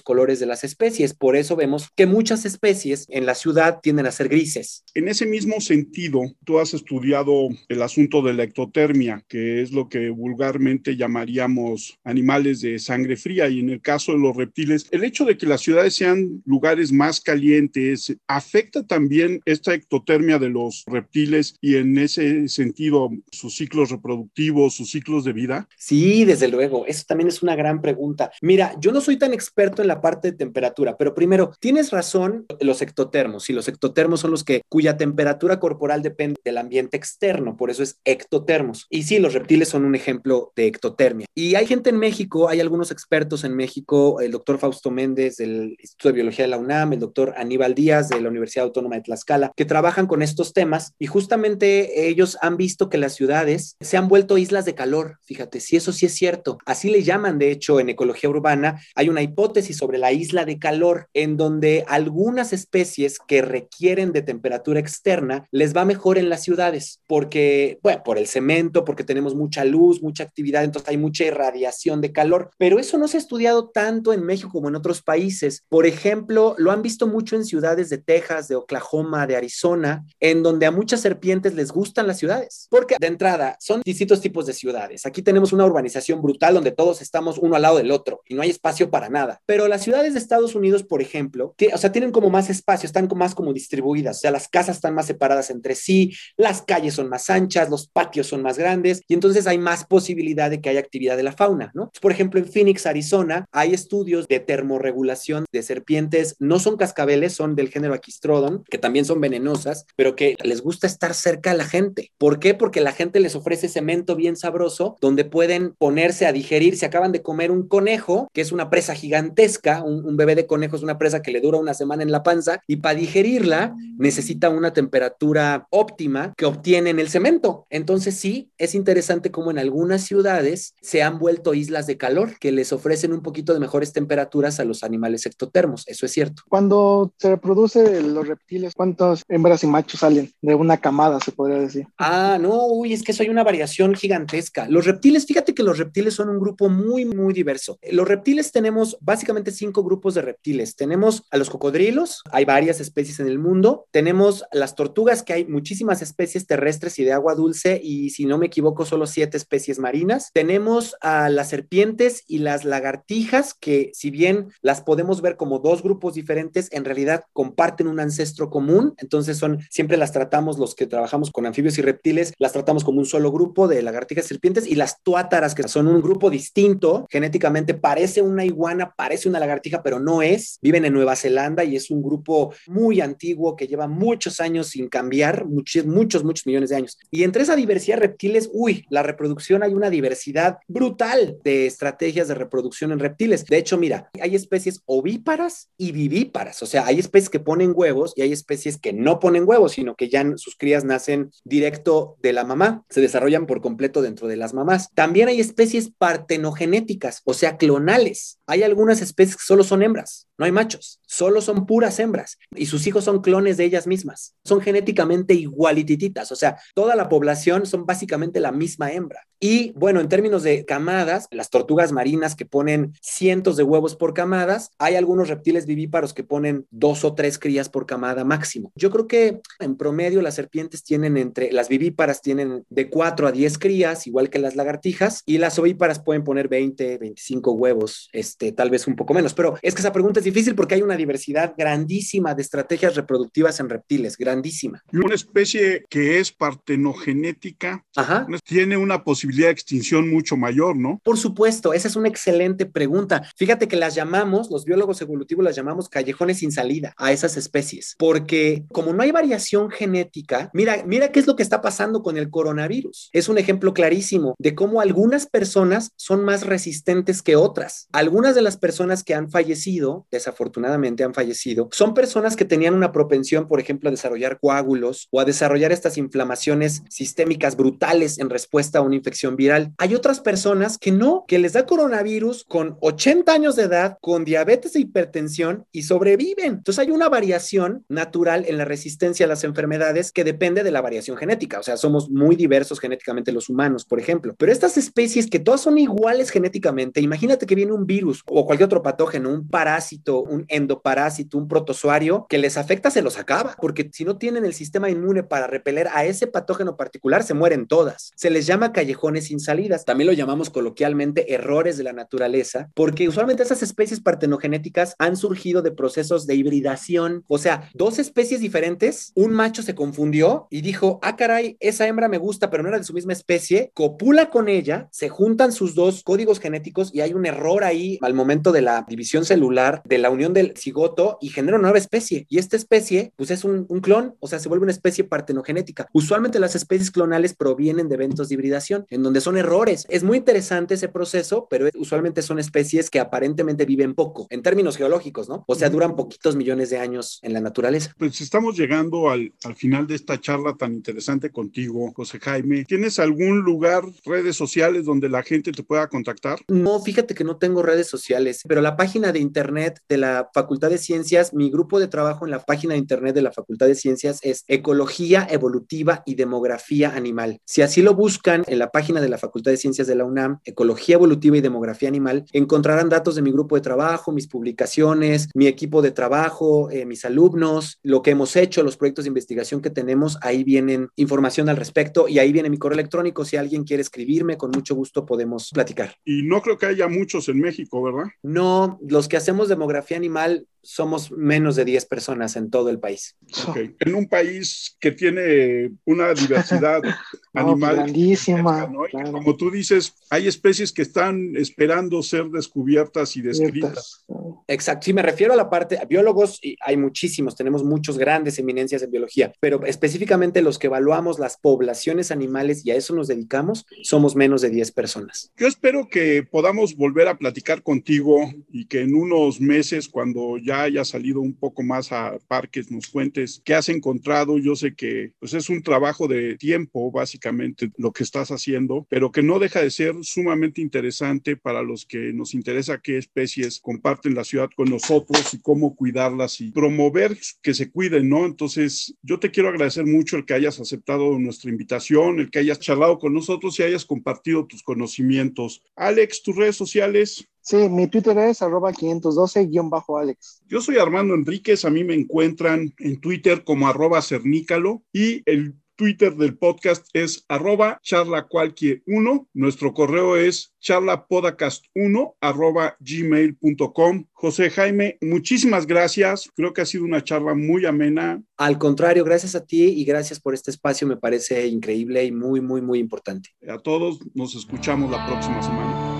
colores de las especies. Por eso vemos que muchas especies en la ciudad tienden a ser grises. En ese mismo sentido, tú has estudiado el asunto de la ectotermia, que es lo que vulgarmente llamaríamos animales de sangre fría. Y en el caso de los reptiles, el hecho de que las ciudades sean lugares más calientes afecta también esta ectotermia de los reptiles y en ese sentido sus ciclos reproductivos, sus ciclos de vida. Sí, desde luego. Eso también es una gran pregunta. Mira, yo no soy tan experto en la parte de temperatura, pero primero, tienes razón los ectotermos, y los ectotermos son los que cuya temperatura corporal depende del ambiente externo, por eso es ectotermos. Y sí, los reptiles son un ejemplo de ectotermia. Y hay gente en México, hay algunos expertos en México, el doctor Fausto Méndez del Instituto de Biología de la UNAM, el doctor Aníbal Díaz de la Universidad Autónoma de Tlaxcala, que trabajan con estos temas y justamente ellos han visto que las ciudades se han vuelto islas de calor. Fíjate, si eso sí es cierto. Así le llaman, de hecho, en ecología urbana, hay una hipótesis sobre la isla de calor en donde algunas especies que requieren de temperatura externa les va mejor en las ciudades porque, bueno, por el cemento, porque tenemos mucha luz, mucha actividad, entonces hay mucha irradiación de calor, pero eso no se ha estudiado tanto en México como en otros países. Por ejemplo, lo han visto mucho en ciudades de Texas, de Oklahoma, de Arizona, en donde a muchas serpientes les gustan las ciudades, porque de entrada son distintos tipos de ciudades. Aquí tenemos una urbanización brutal donde todos estamos uno al lado del otro y no hay espacio para nada. Pero las ciudades de Estados Unidos, por ejemplo, o sea, tienen como más espacio, están más como distribuidas, o sea, las casas están más separadas entre sí, las calles son más anchas, los patios son más grandes y entonces hay más posibilidad de que haya actividad de la fauna, ¿no? Por ejemplo, en Phoenix, Arizona, hay estudios de termorregulación de serpientes, no son cascabeles, son del género Aquistrodon, que también son venenosas, pero que les gusta estar cerca a la gente. ¿Por qué? Porque la gente les ofrece cemento bien sabroso donde pueden ponerse a digerir. Se acaban de comer un conejo, que es una presa gigantesca, un, un bebé de conejo es una presa que le dura una semana en la panza y para digerirla necesita una temperatura óptima que obtienen el cemento. Entonces sí, es interesante cómo en algunas ciudades se han vuelto islas de calor que les ofrecen un poquito de mejores temperaturas a los animales ectotermos. Eso es cierto. Cuando se reproduce los reptiles, ¿cuántas hembras y machos salen de una camada, se podría decir? Ah, no, uy, es que eso hay una variación gigantesca. Los reptiles, fíjate que los reptiles son un grupo muy, muy diverso. Los reptiles tenemos básicamente cinco grupos de reptiles. Tenemos a los cocodrilos, hay varias especies en el mundo. Tenemos las tortugas, que hay muchísimas especies terrestres y de agua dulce, y si no me equivoco, solo siete especies marinas. Tenemos a las serpientes y las lagartijas, que si bien las podemos ver como dos grupos diferentes, en realidad comparten un ancestro común. Entonces son, siempre las tratamos, los que trabajamos con anfibios y reptiles, las tratamos como un solo grupo de lagartijas y serpientes, y las tuátaras, que son un grupo distinto, genéticamente parece una iguana, parece una lagartija, pero no es. Viven en Nueva Zelanda y es un grupo muy antiguo que lleva muchos años sin cambiar, muchos, muchos, muchos millones de años. Y entre esa diversidad de reptiles, uy, la reproducción hay una diversidad brutal de estrategias de reproducción en reptiles. De hecho, mira, hay especies ovíparas y vivíparas, o sea, hay especies que ponen huevos y hay especies que no ponen huevos, sino que ya sus crías nacen directo de la mamá, se desarrollan por completo dentro de las mamás. También hay especies partenogenéticas, o sea, clonales. Hay algunas especies que solo son hembras, no hay machos, solo son puras hembras y sus hijos son clones de ellas mismas. Son genéticamente igualitititas, o sea, toda la población son básicamente la misma hembra. Y bueno, en términos de camadas, las tortugas marinas que ponen cientos de huevos por camadas, hay algunos reptiles vivíparos que ponen dos o tres crías por camada máximo. Yo creo que en promedio las serpientes tienen entre, las vivíparas tienen de 4 a 10 crías, igual que las lagartijas, y las ovíparas pueden poner 20, 25 huevos, este, tal vez un poco menos. Pero es que esa pregunta es difícil porque hay una diversidad grandísima de estrategias reproductivas en reptiles, grandísima. Y una especie que es partenogenética Ajá. tiene una posibilidad de extinción mucho mayor, ¿no? Por supuesto, esa es una excelente pregunta. Fíjate que las llamamos, los biólogos evolutivos las llamamos callejones sin salida a esas especies, porque como no hay variación genética, mira, mira qué es lo que está pasando con el coronavirus. Es un ejemplo clarísimo de cómo algunas personas son más resistentes que otras. Algunas de las personas que han fallecido, desafortunadamente han fallecido, son personas que tenían una propensión, por ejemplo, a desarrollar coágulos o a desarrollar estas inflamaciones sistémicas brutales en respuesta a una infección viral. Hay otras personas que no, que les da coronavirus con 80 años de edad, con diabetes e hipertensión y sobreviven. Entonces hay una variación natural en la resistencia a las enfermedades que depende de la variación genética. O sea, somos muy diversos genéticamente los humanos, por ejemplo. Pero estas especies que todas son iguales genéticamente, imagínate que viene un virus o cualquier otro patógeno, un parásito, un endoparásito, un protozoario que les afecta, se los acaba, porque si no tienen el sistema inmune para repeler a ese patógeno particular, se mueren todas. Se les llama callejón sin salidas. También lo llamamos coloquialmente errores de la naturaleza, porque usualmente esas especies partenogenéticas han surgido de procesos de hibridación. O sea, dos especies diferentes, un macho se confundió y dijo, ah, caray, esa hembra me gusta, pero no era de su misma especie, copula con ella, se juntan sus dos códigos genéticos y hay un error ahí al momento de la división celular, de la unión del cigoto y genera una nueva especie. Y esta especie, pues es un, un clon, o sea, se vuelve una especie partenogenética. Usualmente las especies clonales provienen de eventos de hibridación en donde son errores. Es muy interesante ese proceso, pero usualmente son especies que aparentemente viven poco, en términos geológicos, ¿no? O sea, duran poquitos millones de años en la naturaleza. Pues estamos llegando al, al final de esta charla tan interesante contigo, José Jaime. ¿Tienes algún lugar, redes sociales donde la gente te pueda contactar? No, fíjate que no tengo redes sociales, pero la página de internet de la Facultad de Ciencias, mi grupo de trabajo en la página de internet de la Facultad de Ciencias es Ecología Evolutiva y Demografía Animal. Si así lo buscan en la página de la Facultad de Ciencias de la UNAM, Ecología Evolutiva y Demografía Animal, encontrarán datos de mi grupo de trabajo, mis publicaciones, mi equipo de trabajo, eh, mis alumnos, lo que hemos hecho, los proyectos de investigación que tenemos. Ahí vienen información al respecto y ahí viene mi correo electrónico. Si alguien quiere escribirme, con mucho gusto podemos platicar. Y no creo que haya muchos en México, ¿verdad? No, los que hacemos demografía animal somos menos de 10 personas en todo el país. Okay. En un país que tiene una diversidad <laughs> No, animal grandísima, ¿no? Claro. Como tú dices, hay especies que están esperando ser descubiertas y descritas. Exacto, sí, me refiero a la parte, a biólogos, y hay muchísimos, tenemos muchos grandes eminencias en biología, pero específicamente los que evaluamos las poblaciones animales y a eso nos dedicamos, somos menos de 10 personas. Yo espero que podamos volver a platicar contigo y que en unos meses, cuando ya haya salido un poco más a parques, nos cuentes qué has encontrado. Yo sé que pues, es un trabajo de tiempo, básicamente, lo que estás haciendo, pero que no deja de ser sumamente interesante para los que nos interesa qué especies comparten la ciudad con nosotros y cómo cuidarlas y promover que se cuiden, ¿no? Entonces, yo te quiero agradecer mucho el que hayas aceptado nuestra invitación, el que hayas charlado con nosotros y hayas compartido tus conocimientos. Alex, tus redes sociales. Sí, mi Twitter es arroba 512-Alex. Yo soy Armando Enríquez, a mí me encuentran en Twitter como arroba cernícalo y el Twitter del podcast es arroba charlacualquier1. Nuestro correo es charlapodcast1 arroba gmail.com. José Jaime, muchísimas gracias. Creo que ha sido una charla muy amena. Al contrario, gracias a ti y gracias por este espacio. Me parece increíble y muy, muy, muy importante. A todos nos escuchamos la próxima semana.